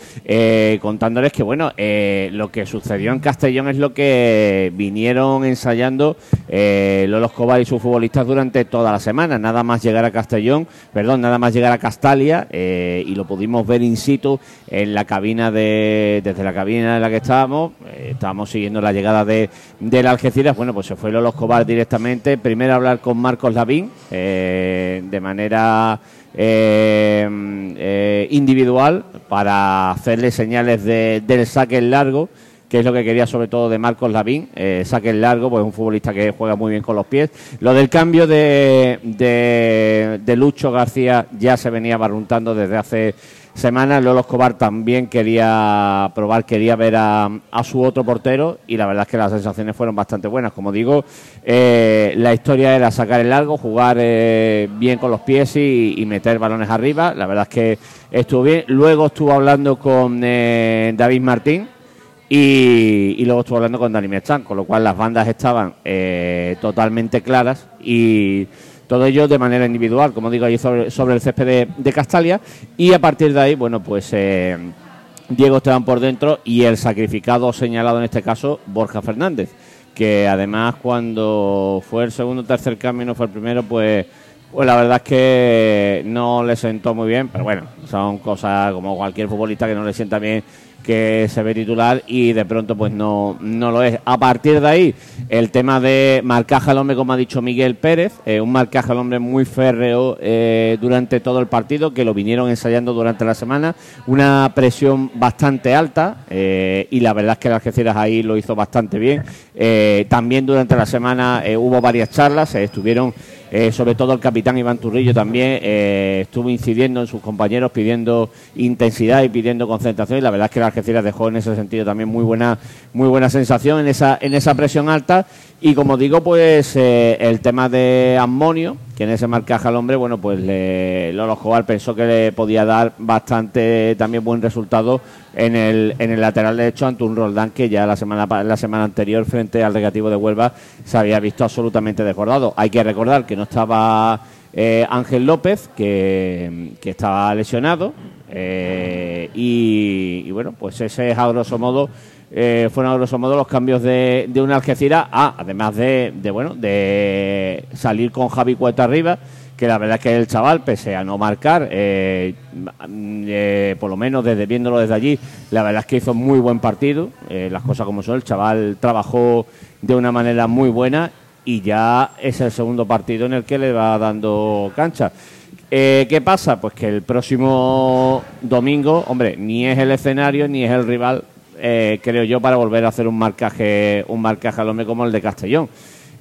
contándoles que, bueno, lo que sucedió en Castellón es lo que vinieron ensayando los Escobar y sus futbolistas durante toda la semana. Nada más llegar a Castellón, perdón, nada más llegar a Castalia eh, y lo pudimos ver in situ en la cabina de, desde la cabina en la que estábamos. eh, estábamos siguiendo la llegada de, del Algeciras. Bueno, pues se fue Lolo Escobar directamente. Primero hablar con Marcos Lavín eh, de manera eh, eh, individual para hacerle señales de- del saque en largo que es lo que quería sobre todo de Marcos Lavín, eh, saque en largo, pues un futbolista que juega muy bien con los pies. Lo del cambio de, de, Lucho García ya se venía barruntando desde hace semanas. Lolo Escobar también quería probar, quería ver a, a su otro portero y la verdad es que las sensaciones fueron bastante buenas. Como digo, eh, la historia era sacar el largo, jugar eh, bien con los pies y, y meter balones arriba. La verdad es que estuvo bien. Luego estuvo hablando con eh, David Martín y, y luego estuve hablando con Dani Mechán, con lo cual las bandas estaban eh, totalmente claras y todo ello de manera individual, como digo, ahí sobre, el césped de, de Castalia. Y a partir de ahí, bueno, pues eh, Diego Esteban por dentro y el sacrificado señalado en este caso, Borja Fernández, que además cuando fue el segundo tercer cambio, no fue el primero, pues pues la verdad es que no le sentó muy bien, pero bueno, son cosas como cualquier futbolista que no le sienta bien que se ve titular y de pronto pues no, no lo es. A partir de ahí, el tema de marcaje al hombre, como ha dicho Miguel Pérez, eh, un marcaje al hombre muy férreo eh, durante todo el partido, que lo vinieron ensayando durante la semana, una presión bastante alta eh, y la verdad es que el Algeciras ahí lo hizo bastante bien. También durante la semana hubo varias charlas, eh, estuvieron eh, sobre todo el capitán Iván Turrillo también eh, estuvo incidiendo en sus compañeros, pidiendo intensidad y pidiendo concentración. Y la verdad es que el Algeciras dejó en ese sentido también muy buena, muy buena sensación en esa, en esa presión alta. Y como digo, pues eh, el tema de Ammonio, que en ese marcaje al hombre, bueno, pues le, Lolo Escobar pensó que le podía dar bastante también buen resultado en el, en el lateral derecho ante un Roldán que ya la semana, la semana anterior frente al Recreativo de Huelva se había visto absolutamente desbordado. Hay que recordar que no estaba eh, Ángel López, que, que estaba lesionado, eh, y, bueno, pues ese es a grosso modo eh, fueron a grosso modo los cambios de, de una Algeciras, ah, además de, de, bueno de salir con Javi Cueta arriba, que la verdad es que el chaval, pese a no marcar, eh, eh, por lo menos desde viéndolo desde allí, la verdad es que hizo muy buen partido, eh, las cosas como son, el chaval trabajó de una manera muy buena y ya es el segundo partido en el que le va dando cancha. ¿Qué pasa? Pues que el próximo domingo, hombre, ni es el escenario ni es el rival, creo yo, para volver a hacer un marcaje, un marcaje hombre como el de Castellón.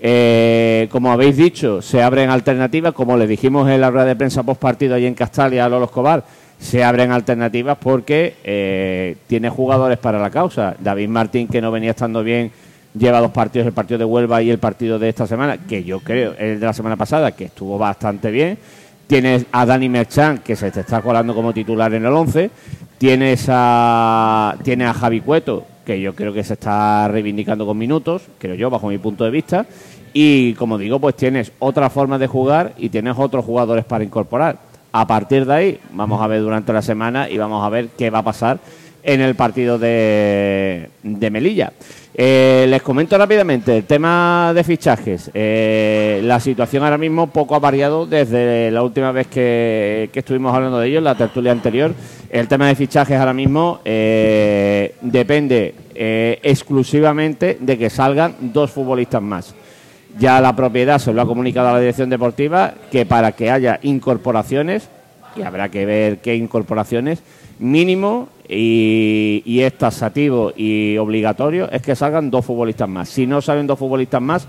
Eh, como habéis dicho, se abren alternativas, como le dijimos en la rueda de prensa post partido ahí en Castalia a Lolo Escobar, se abren alternativas porque eh, tiene jugadores para la causa. David Martín, que no venía estando bien, lleva dos partidos, el partido de Huelva y el partido de esta semana, que yo creo, el de la semana pasada, que estuvo bastante bien. Tienes a Dani Merchan, que se te está colando como titular en el 11. Tienes a, tiene a Javi Cueto, que yo creo que se está reivindicando con minutos, creo yo, bajo mi punto de vista. Y como digo, pues tienes otra forma de jugar y tienes otros jugadores para incorporar. A partir de ahí, vamos a ver durante la semana y vamos a ver qué va a pasar en el partido de, de Melilla. Eh, les comento rápidamente el tema de fichajes. Eh, la situación ahora mismo poco ha variado desde la última vez que, estuvimos hablando de ello, en la tertulia anterior. El tema de fichajes ahora mismo eh, depende exclusivamente de que salgan dos futbolistas más. Ya la propiedad se lo ha comunicado a la dirección deportiva que para que haya incorporaciones, y habrá que ver qué incorporaciones, mínimo y, y es taxativo y obligatorio es que salgan dos futbolistas más. Si no salen dos futbolistas más,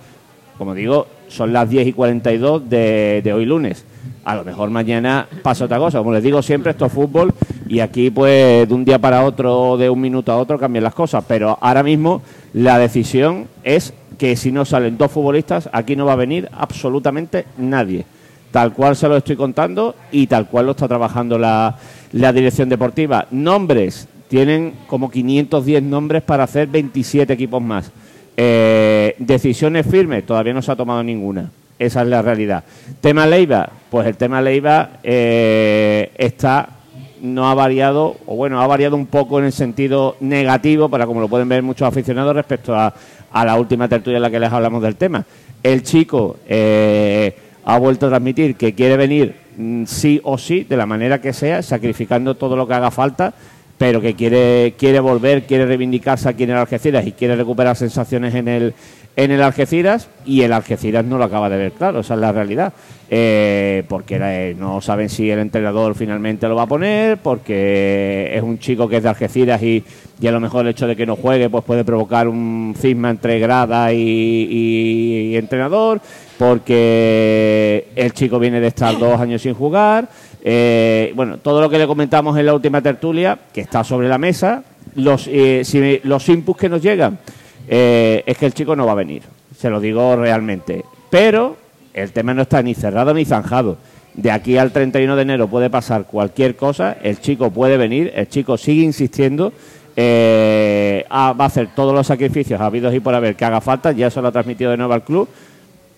como digo, son las 10 y 42 de, de hoy lunes. A lo mejor mañana pasa otra cosa. Como les digo siempre, esto es fútbol y aquí pues de un día para otro, de un minuto a otro cambian las cosas. Pero ahora mismo la decisión es que si no salen dos futbolistas, aquí no va a venir absolutamente nadie. Tal cual se lo estoy contando y tal cual lo está trabajando la, la dirección deportiva. Nombres, tienen como 510 nombres para hacer 27 equipos más. Eh, decisiones firmes, todavía no se ha tomado ninguna. Esa es la realidad. Tema Leiva, pues el tema Leiva eh, está no ha variado, o bueno, ha variado un poco en el sentido negativo, para como lo pueden ver muchos aficionados, respecto a, a la última tertulia en la que les hablamos del tema. El chico eh, ha vuelto a transmitir que quiere venir sí o sí, de la manera que sea, sacrificando todo lo que haga falta, pero que quiere, quiere volver, quiere reivindicarse aquí en el Algeciras y quiere recuperar sensaciones en el, en el Algeciras y el Algeciras no lo acaba de ver claro, esa es la realidad. Eh, porque eh, no saben si el entrenador finalmente lo va a poner, porque es un chico que es de Algeciras y, y a lo mejor el hecho de que no juegue pues puede provocar un cisma entre grada y entrenador, porque el chico viene de estar dos años sin jugar. Eh, bueno, todo lo que le comentamos en la última tertulia, que está sobre la mesa, los, eh, si los inputs que nos llegan, eh, es que el chico no va a venir, se lo digo realmente. Pero el tema no está ni cerrado ni zanjado. De aquí al 31 de enero puede pasar cualquier cosa, el chico puede venir, el chico sigue insistiendo, eh, a- va a hacer todos los sacrificios habidos y por haber que haga falta, ya se lo ha transmitido de nuevo al club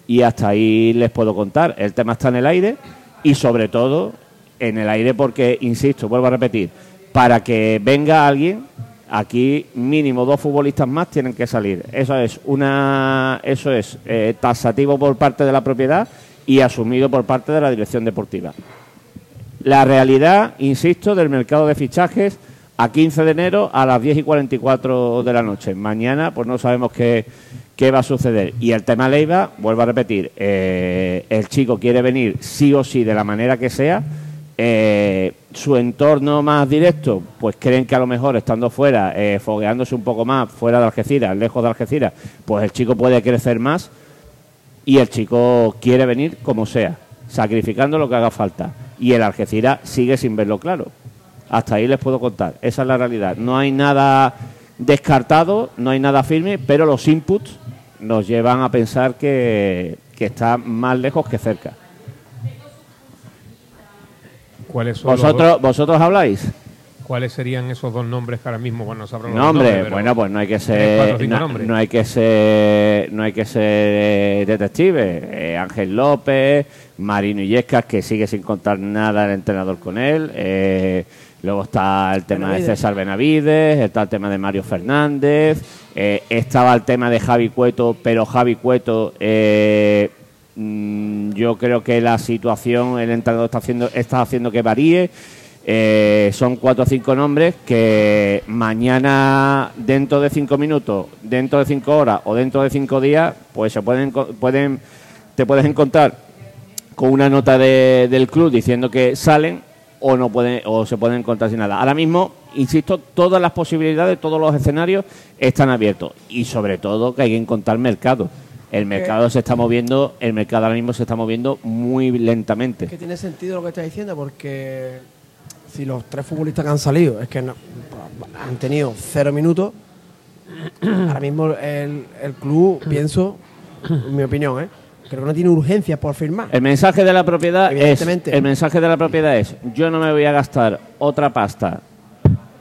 y hasta ahí les puedo contar. El tema está en el aire y sobre todo en el aire porque, insisto, vuelvo a repetir, para que venga alguien, aquí mínimo dos futbolistas más tienen que salir. Eso es una, eso es eh, tasativo por parte de la propiedad y asumido por parte de la dirección deportiva. La realidad, insisto, del mercado de fichajes a 15 de enero a las 10 y 44 de la noche. Mañana, pues no sabemos qué, qué va a suceder. Y el tema Leiva, vuelvo a repetir, eh, el chico quiere venir sí o sí de la manera que sea. Eh, su entorno más directo, pues creen que a lo mejor estando fuera, eh, fogueándose un poco más, fuera de Algeciras, lejos de Algeciras, pues el chico puede crecer más y el chico quiere venir como sea, sacrificando lo que haga falta. Y el Algeciras sigue sin verlo claro. Hasta ahí les puedo contar. Esa es la realidad. No hay nada descartado, no hay nada firme, pero los inputs nos llevan a pensar que, que está más lejos que cerca. ¿Cuáles, son ¿Vosotros, vosotros habláis? ¿Cuáles serían esos dos nombres que ahora mismo, bueno, no sabrán los nombres, bueno, pues no hay que cuatro, ser, no, hay que ser, no hay que ser detective. Eh, Ángel López, Marino Illescas, que sigue sin contar nada el entrenador con él. Eh, luego está el tema de. César Benavides, está el tema de Mario Fernández, eh, estaba el tema de Javi Cueto, pero Javi Cueto, eh, mm, yo creo que la situación, el entrenador está haciendo, está haciendo que varíe. Eh, son cuatro o cinco nombres que mañana, dentro de cinco minutos, dentro de cinco horas o dentro de cinco días, pues se pueden, pueden te puedes encontrar con una nota de- del club diciendo que salen o no pueden o se pueden encontrar sin nada. Ahora mismo, insisto, todas las posibilidades, todos los escenarios están abiertos y sobre todo que hay que encontrar mercado. El mercado se está moviendo, el mercado ahora mismo se está moviendo muy lentamente. que tiene sentido lo que estás diciendo porque si los tres futbolistas que han salido es que no- han tenido cero minutos, ahora mismo el, el club, pienso, en mi opinión, ¿eh? Creo que no tiene urgencia por firmar. El mensaje de la propiedad es el mensaje de la propiedad es yo no me voy a gastar otra pasta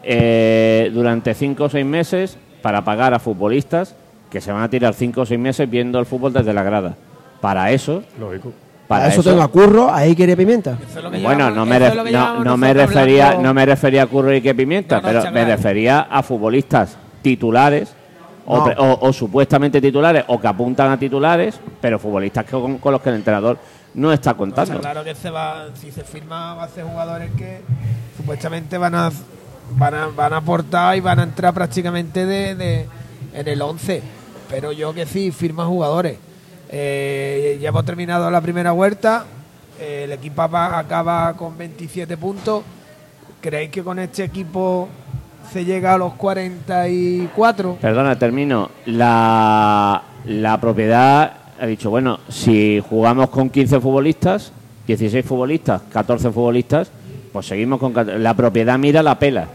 eh, durante cinco o seis meses para pagar a futbolistas que se van a tirar cinco o seis meses viendo el fútbol desde la grada. Para eso, Lógico. para Para eso, eso, tengo a Curro, ahí quiere pimienta. bueno, no me, ref- no, no me refería no me refería a Curro y que Pimienta, No, no, pero me refería a futbolistas titulares o, No. pre- o- o supuestamente titulares o que apuntan a titulares, pero futbolistas que- con, con los que el entrenador no está contando. Claro que se va, si se firma va a ser jugadores que supuestamente van a, van a, van a aportar y van a entrar prácticamente de, de- en el 11. Pero yo que sí, firma jugadores. Eh, ya hemos terminado la primera vuelta. eh, el equipo acaba con 27 puntos. ¿Creéis que con este equipo se llega a los 44? Perdona, termino. La, la propiedad ha dicho, bueno, si jugamos con 15 futbolistas, 16 futbolistas, 14 futbolistas, pues seguimos con... La propiedad mira la pela.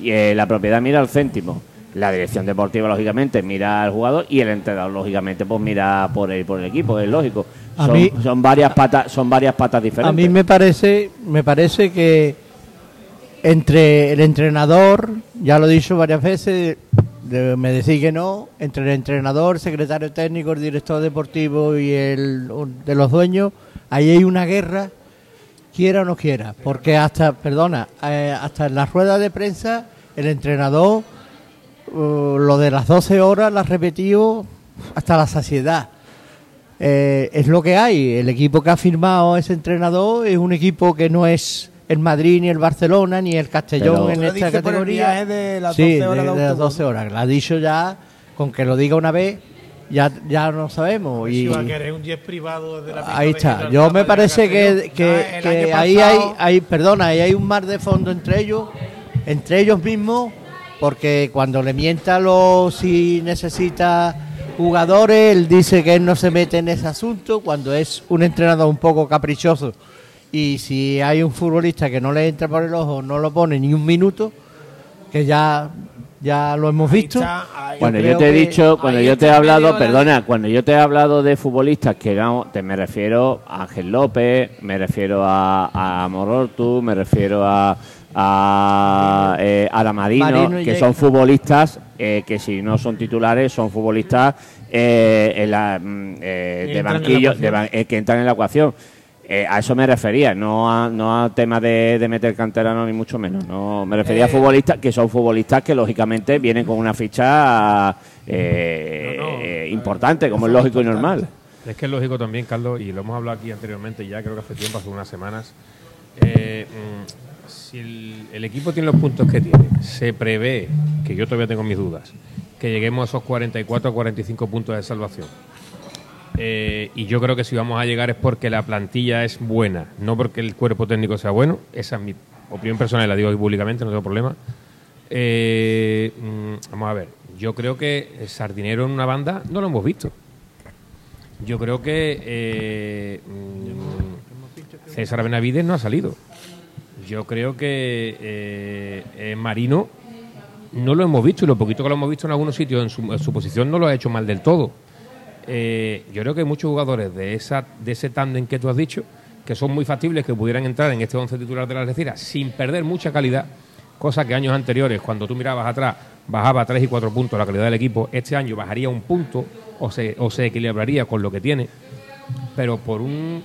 Y eh, la propiedad mira el céntimo. La dirección deportiva, lógicamente, mira al jugador y el entrenador, lógicamente, pues mira por el, por el equipo, es lógico. A Son, mí- son varias patas, son varias patas diferentes. A mí me parece, me parece que entre el entrenador, ya lo he dicho varias veces, me decís que no, entre el entrenador, secretario técnico, el director deportivo y el de los dueños, ahí hay una guerra quiera o no quiera, porque hasta, perdona, eh, hasta en las ruedas de prensa el entrenador uh, lo de las 12 horas la repetido hasta la saciedad. Eh, es lo que hay. El equipo que ha firmado ese entrenador es un equipo que no es el Madrid, ni el Barcelona, ni el Castellón Pero- en esta dice por el categoría. viaje de las sí, 12 horas de, de de las autobús. 12 horas. Lo ha dicho ya, con que lo diga una vez, ya, ya no sabemos. Y, va a querer un jet privado desde la Ahí está. Yo me parece que, que, Ah, ahí hay, hay, perdona, ahí hay un mar de fondo entre ellos, entre ellos mismos, porque cuando le mienta lo si necesita jugadores, él dice que él no se mete en ese asunto, cuando es un entrenador un poco caprichoso y si hay un futbolista que no le entra por el ojo, no lo pone ni un minuto, que ya ya lo hemos Ahí visto. está, ahí. Cuando yo te he dicho, cuando yo te he hablado, perdona, cuando yo te he hablado de futbolistas que te me refiero a Ángel López, me refiero a, a Morortu, me refiero a a, eh, a la Marino, Marino y que Jake. son futbolistas que, que si no son titulares son futbolistas eh, en la, mm, eh, de entran en la banquillo, de eh, que entran en la ecuación. Eh, a eso me refería, no a, no a tema de, de meter canterano ni mucho menos. No, me refería a Eh, futbolistas que son futbolistas que lógicamente vienen con una ficha eh, No, no, eh, importante, como es lógico y normal. Es que es lógico también, Carlos, y lo hemos hablado aquí anteriormente, ya creo que hace tiempo, hace unas semanas. mm, si el, el equipo tiene los puntos que tiene, se prevé, que yo todavía tengo mis dudas, que lleguemos a esos 44 o 45 puntos de salvación. Eh, y yo creo que si vamos a llegar es porque la plantilla es buena, no porque el cuerpo técnico sea bueno. Esa es mi opinión personal, la digo aquí públicamente, no tengo problema. Eh, mm, vamos a ver, yo creo que Sardinero en una banda no lo hemos visto. Yo creo que eh, mm, César Benavides no ha salido. Yo creo que eh, eh, Marino no lo hemos visto y lo poquito que lo hemos visto en algunos sitios en su, en su posición no lo ha hecho mal del todo. Eh, yo creo que hay muchos jugadores de esa de ese tándem que tú has dicho que son muy factibles que pudieran entrar en este once titular de la Algeciras sin perder mucha calidad, cosa que años anteriores, cuando tú mirabas atrás, bajaba 3 y 4 puntos la calidad del equipo, este año bajaría un punto o se, o se equilibraría con lo que tiene, pero por un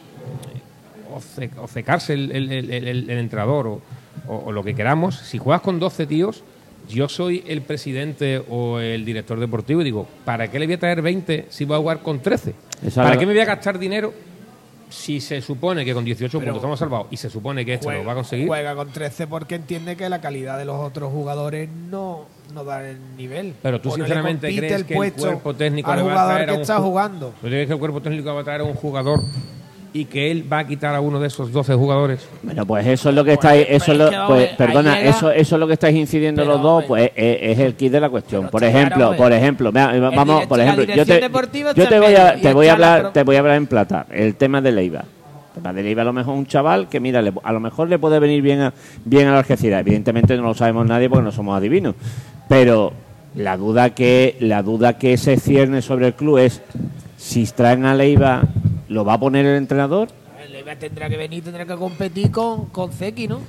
o, ce- o cecarse el, el- el- entrenador o, o- o lo que queramos, si juegas con 12 tíos, yo soy el presidente o el director deportivo y digo, ¿para qué le voy a traer 20 si voy a jugar con 13? Esa ¿Para la- qué me voy a gastar dinero si se supone que con 18 puntos estamos salvados y se supone que este lo va a conseguir? Juega con 13 porque entiende que la calidad de los otros jugadores no, no da el nivel. Pero tú O sinceramente crees el que el cuerpo técnico al le va a jugador traer a que un está ju- jugando. ¿Tú crees que el cuerpo técnico va a traer a un jugador y que él va a quitar a uno de esos 12 jugadores? Bueno, pues eso es lo que estáis, eso es lo, pues, perdona, llega- eso, eso es lo que estáis incidiendo Pero, los dos, hombre. pues es, es el kit de la cuestión. Por ejemplo, claro, por ejemplo, vamos, por ejemplo, yo te, yo te voy a, te voy a hablar, te voy a hablar en plata, el tema de Leiva. El tema de Leiva a lo mejor un chaval que mira, le- a lo mejor le puede venir bien a, bien a la Algeciras. Evidentemente no lo sabemos nadie porque no somos adivinos, pero la duda que la duda que se cierne sobre el club es si traen a Leiva, ¿lo va a poner el entrenador? El Leiva tendrá que venir, tendrá que competir con, con Zeki, ¿no?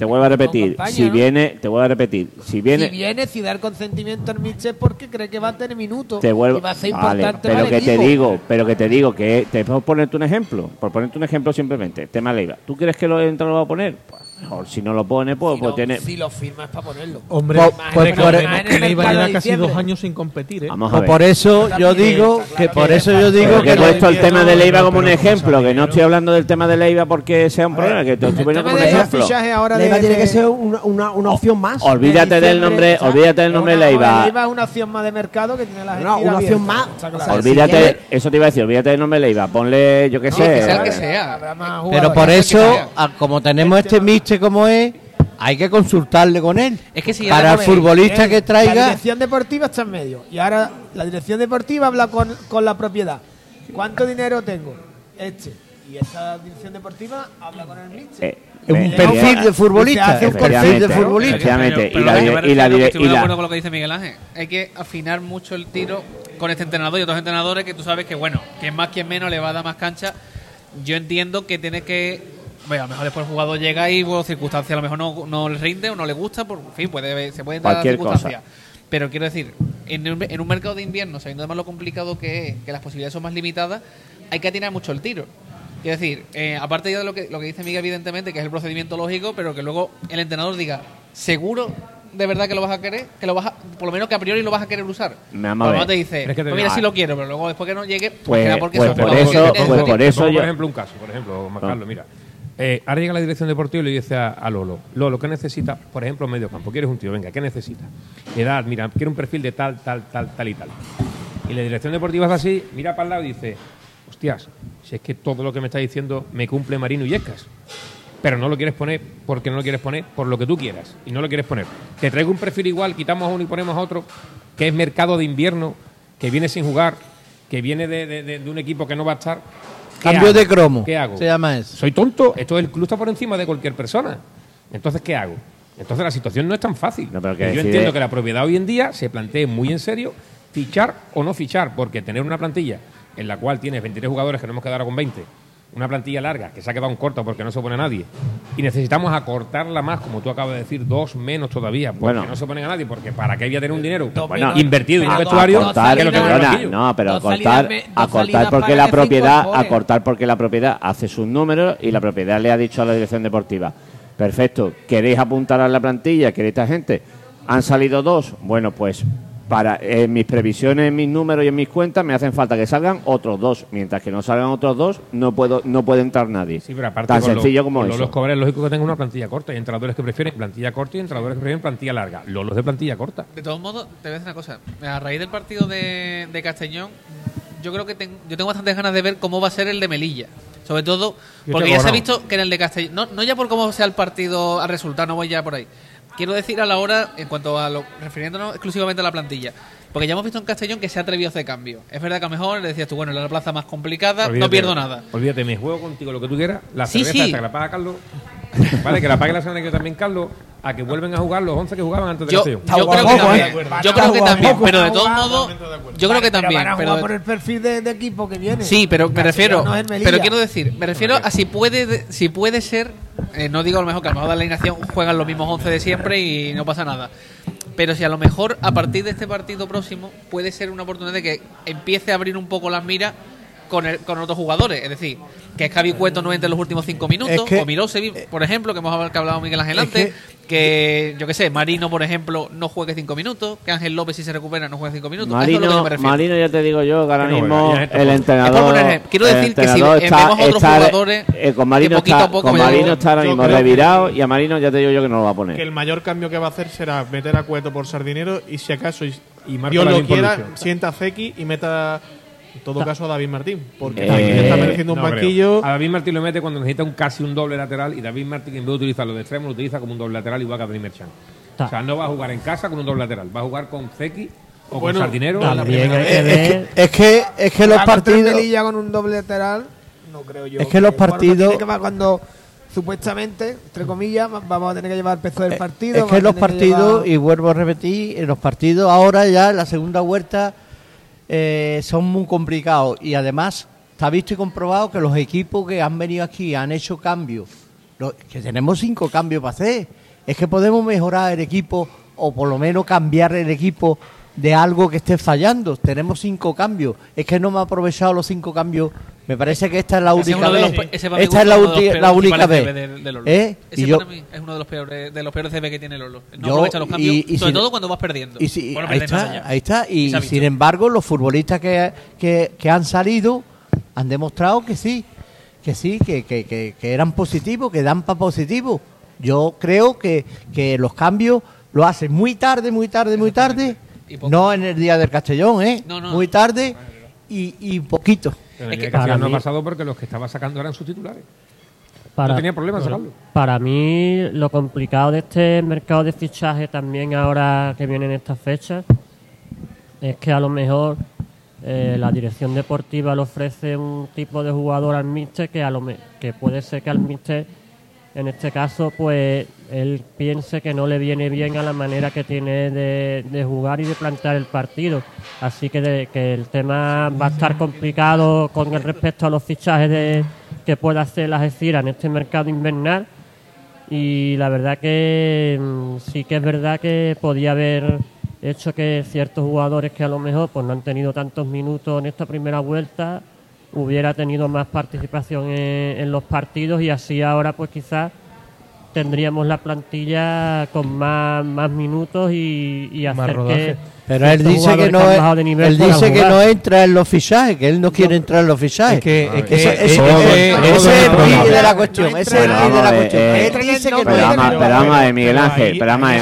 Te vuelvo a repetir, España, si ¿no? viene, te vuelvo a repetir, si viene, Si viene, si da el consentimiento al Mitchell porque cree que va a tener minutos te vuelvo, y va a ser Vale, importante pero que te digo, pero que te digo que te puedo ponerte un ejemplo, por ponerte un ejemplo simplemente, tema Leiva. ¿Tú crees que lo entrenador lo va a poner? Pues mejor si no lo pone, pues, si, pues lo, tiene. si lo firma es para ponerlo. Hombre, Pues- pues recordemos por- que Leiva en el lleva mercado casi dos años sin competir, ¿eh? Vamos a Pues ver. por eso yo digo que por eso yo digo que que he puesto el tema de Leiva como un ejemplo, a que no estoy hablando del tema de Leiva porque sea un problema, que estoy El poniendo como un ejemplo. Leiva tiene que ser una, opción más. Olvídate de del nombre, olvídate del nombre Leiva. Leiva es una opción más de mercado que tiene la gente. No, una opción más. Olvídate, eso te iba a decir, olvídate del nombre de Leiva, ponle, yo qué sé. que sea el que sea. Habrá más Pero por eso, a- como tenemos este mister como es, hay que consultarle con él. Es que si ya Para el futbolista que La traiga, dirección deportiva está en medio. Y ahora la dirección deportiva habla con, con la propiedad. ¿Cuánto dinero tengo? Este. Y esa dirección deportiva habla con el Mitchell. eh, es un eh, perfil eh, de futbolista, hace un perfil de futbolista. efectivamente, Pero y la que me dire- y la que dire- estoy muy y de la- acuerdo con lo que dice Miguel Ángel. Hay que afinar mucho el tiro con este entrenador y otros entrenadores que tú sabes que, bueno, quien más, quien menos le va a dar más cancha. Yo entiendo que tienes que. Bueno, a lo mejor después el jugador llega y por circunstancias a lo mejor no, no le rinde o no le gusta, por en fin, puede, se pueden dar Cualquier circunstancias. Pero quiero decir, en un, en un mercado de invierno, sabiendo además lo complicado que es, que las posibilidades son más limitadas, hay que atinar mucho el tiro. Quiero decir, eh, aparte ya de lo que, lo que dice Miguel, evidentemente, que es el procedimiento lógico, pero que luego el entrenador diga, ¿seguro de verdad que lo vas a querer? Que lo vas a- por lo menos que a priori lo vas a querer usar. Me ama Luego ver. te dice, es que te pues mira, sí ah, lo quiero, pero luego después que no llegue, pues, Pues- será porque pues eso, por eso- pues por eso por ejemplo, un caso, por ejemplo, Juan Ah. Mira. Eh, ahora llega la dirección deportiva y le dice a, Lolo, Lolo, ¿qué necesita? Por ejemplo, medio campo. ¿Quieres un tío? Venga, ¿qué necesita? Edad, mira, quiero un perfil de tal, tal, tal, tal y tal. Y la dirección deportiva es así, mira para el lado y dice, hostias, si es que todo lo que me está diciendo me cumple Marino y Yescas. Pero no lo quieres poner porque no lo quieres poner por lo que tú quieras. Y no lo quieres poner. Te traigo un perfil igual, quitamos a uno y ponemos a otro, que es mercado de invierno, que viene sin jugar, que viene de un equipo que no va a estar. ¿Qué Cambio hago? de cromo. ¿Qué hago? Se llama eso. ¿Soy tonto? Esto el club está por encima de cualquier persona. Entonces, ¿qué hago? Entonces la situación no es tan fácil. No, pero que Y yo decide- entiendo que la propiedad hoy en día se plantee muy en serio fichar o no fichar, porque tener una plantilla en la cual tienes 23 jugadores que no hemos quedado con 20, una plantilla larga que se ha quedado en corta porque no se opone a nadie, y necesitamos acortarla más, como tú acabas de decir, dos menos todavía, porque Bueno. no se oponen a nadie, porque para qué voy a tener un dinero Bueno, invertido en un vestuario acortar, que lo tengo en el perdona, banquillo. no, pero acortar, acortar porque la propiedad, acortar porque la propiedad hace sus números y la propiedad le ha dicho a la dirección deportiva, perfecto, queréis apuntar a la plantilla, queréis esta gente, han salido dos, bueno pues para en mis previsiones, en mis números y en mis cuentas me hacen falta que salgan otros dos, mientras que no salgan otros dos no puedo no puede entrar nadie. Sí, pero aparte Tan con lo- sencillo como con eso. Los cobres es lógico que tengan una plantilla corta. Hay entrenadores que prefieren plantilla corta y entrenadores que prefieren plantilla larga. Lolos de plantilla corta. De todos modos, te voy a decir una cosa. A raíz del partido de, de Castellón, yo creo que ten- yo tengo bastantes ganas de ver cómo va a ser el de Melilla. Sobre todo, porque ya se ha visto que en el de Castellón, no, no ya por cómo sea el partido al resultado, no voy ya por ahí. Quiero decir a la hora, en cuanto a lo, refiriéndonos exclusivamente a la plantilla. Porque ya hemos visto en Castellón que se ha atrevido a hacer cambio. Es verdad que a lo mejor le decías tú, bueno, en la plaza más complicada, no pierdo nada. Olvídate, me juego contigo lo que tú quieras. La Sí, cerveza sí. esta que la paga Carlos. vale, que la pague la semana que viene también Carlos. A que vuelven a jugar los 11 que jugaban antes de Yo, Castellón. yo creo que también. ¿eh? Yo creo que también. Pero de todos modos, yo creo que también. Pero por el perfil de, de equipo que viene. Sí, pero me refiero, no pero quiero decir, me refiero a si puede, de- si puede ser, eh, no digo a lo mejor que a lo mejor de la alineación juegan los mismos 11 de siempre y no pasa nada, pero si a lo mejor a partir de este partido próximo puede ser una oportunidad de que empiece a abrir un poco las miras con, el- con otros jugadores, es decir, que Xavi Cueto no entre en los últimos cinco minutos, Es que- o Milosevic, por ejemplo, que hemos hablado, que ha hablado Miguel Ángel Es antes, que, yo qué sé, Marino, por ejemplo, no juegue cinco minutos, que Ángel López si se recupera no juegue cinco minutos, a eso es lo que yo Marino, me refiero. Marino, ya te digo yo que ahora Que no mismo está el entrenador. Es. Quiero decir que si entrenador vemos otros jugadores eh, con que Marino poquito está, a poco con Marino está ahora mismo que- revirado y a Marino ya te digo yo que no lo va a poner. Que el mayor cambio que va a hacer será meter a Cueto por Sardinero y si acaso y, Y Marco Dios lo quiera, sienta a Zeki y meta en todo caso a David Martín. Porque Eh, está mereciendo un No banquillo. A David Martín lo mete cuando necesita un casi un doble lateral y David Martín en vez de utilizarlo de extremo lo utiliza como un doble lateral igual que Adri Merchan. Ta- O sea, no va a jugar en casa con un doble lateral, va a jugar con Zeki o Bueno, con Sardinero. Hay que Es ver. que, es que, es que los partidos. Con un doble lateral, no creo yo. Es que los partidos- que va cuando supuestamente, entre comillas, va- vamos a tener que llevar el peso del partido. Es que a los partidos, llevar- y vuelvo a repetir, en los partidos ahora ya en la segunda vuelta eh, son muy complicados. Y además está visto y comprobado que los equipos que han venido aquí han hecho cambios. Que tenemos cinco cambios para hacer. Es que podemos mejorar el equipo o por lo menos cambiar el equipo de algo que esté fallando. Tenemos cinco cambios. Es que no me he aprovechado los cinco cambios. Me parece que esta es la única vez. Esta es la, la única vez. De- de. ¿Eh? Ese Y yo, para mí es uno de los peores de los peores CB que tiene Lolo. No Yo- aprovecha los cambios, y- y sobre todo cuando vas perdiendo. Y si- Bueno, ahí, está, ahí está. Y ha sin embargo, los futbolistas que, que, que han salido han demostrado que sí, que sí, que, que, que, que eran positivos, que dan para positivo. Yo creo que, que los cambios lo hacen muy tarde, muy tarde, muy tarde. Y poco. No en el día del Castellón, ¿eh? No, no. Muy tarde y, y poquito. El Es que para no ha mí- pasado porque los que estaba sacando eran sus titulares. Para, no tenía problema en sacarlo. para mí, lo complicado de este mercado de fichaje también ahora que vienen estas fechas es que a lo mejor eh, la dirección deportiva le ofrece un tipo de jugador al míster que a lo que puede ser que al míster en este caso pues él piense que no le viene bien a la manera que tiene de, de jugar y de plantear el partido. Así que, de- que el tema va a estar complicado con respecto a los fichajes de, que pueda hacer la Algeciras en este mercado invernal. Y la verdad que mm, sí que es verdad que podía haber hecho que ciertos jugadores que a lo mejor pues no han tenido tantos minutos en esta primera vuelta hubiera tenido más participación en, en los partidos y así ahora pues quizás tendríamos la plantilla con más, más minutos y, hacer que Pero él dice que no, han es- bajado de nivel él dice que no entra en los fichajes, que él no quiere entrar en los fichajes. Es que, es que Ese- ese- ese- ese- ese- ese es el no, de la cuestión. Ese es el de la cuestión. Él dice que no Pero vamos, entra. pero vamos a ver, Miguel Pero Ángel, pero vamos a ver,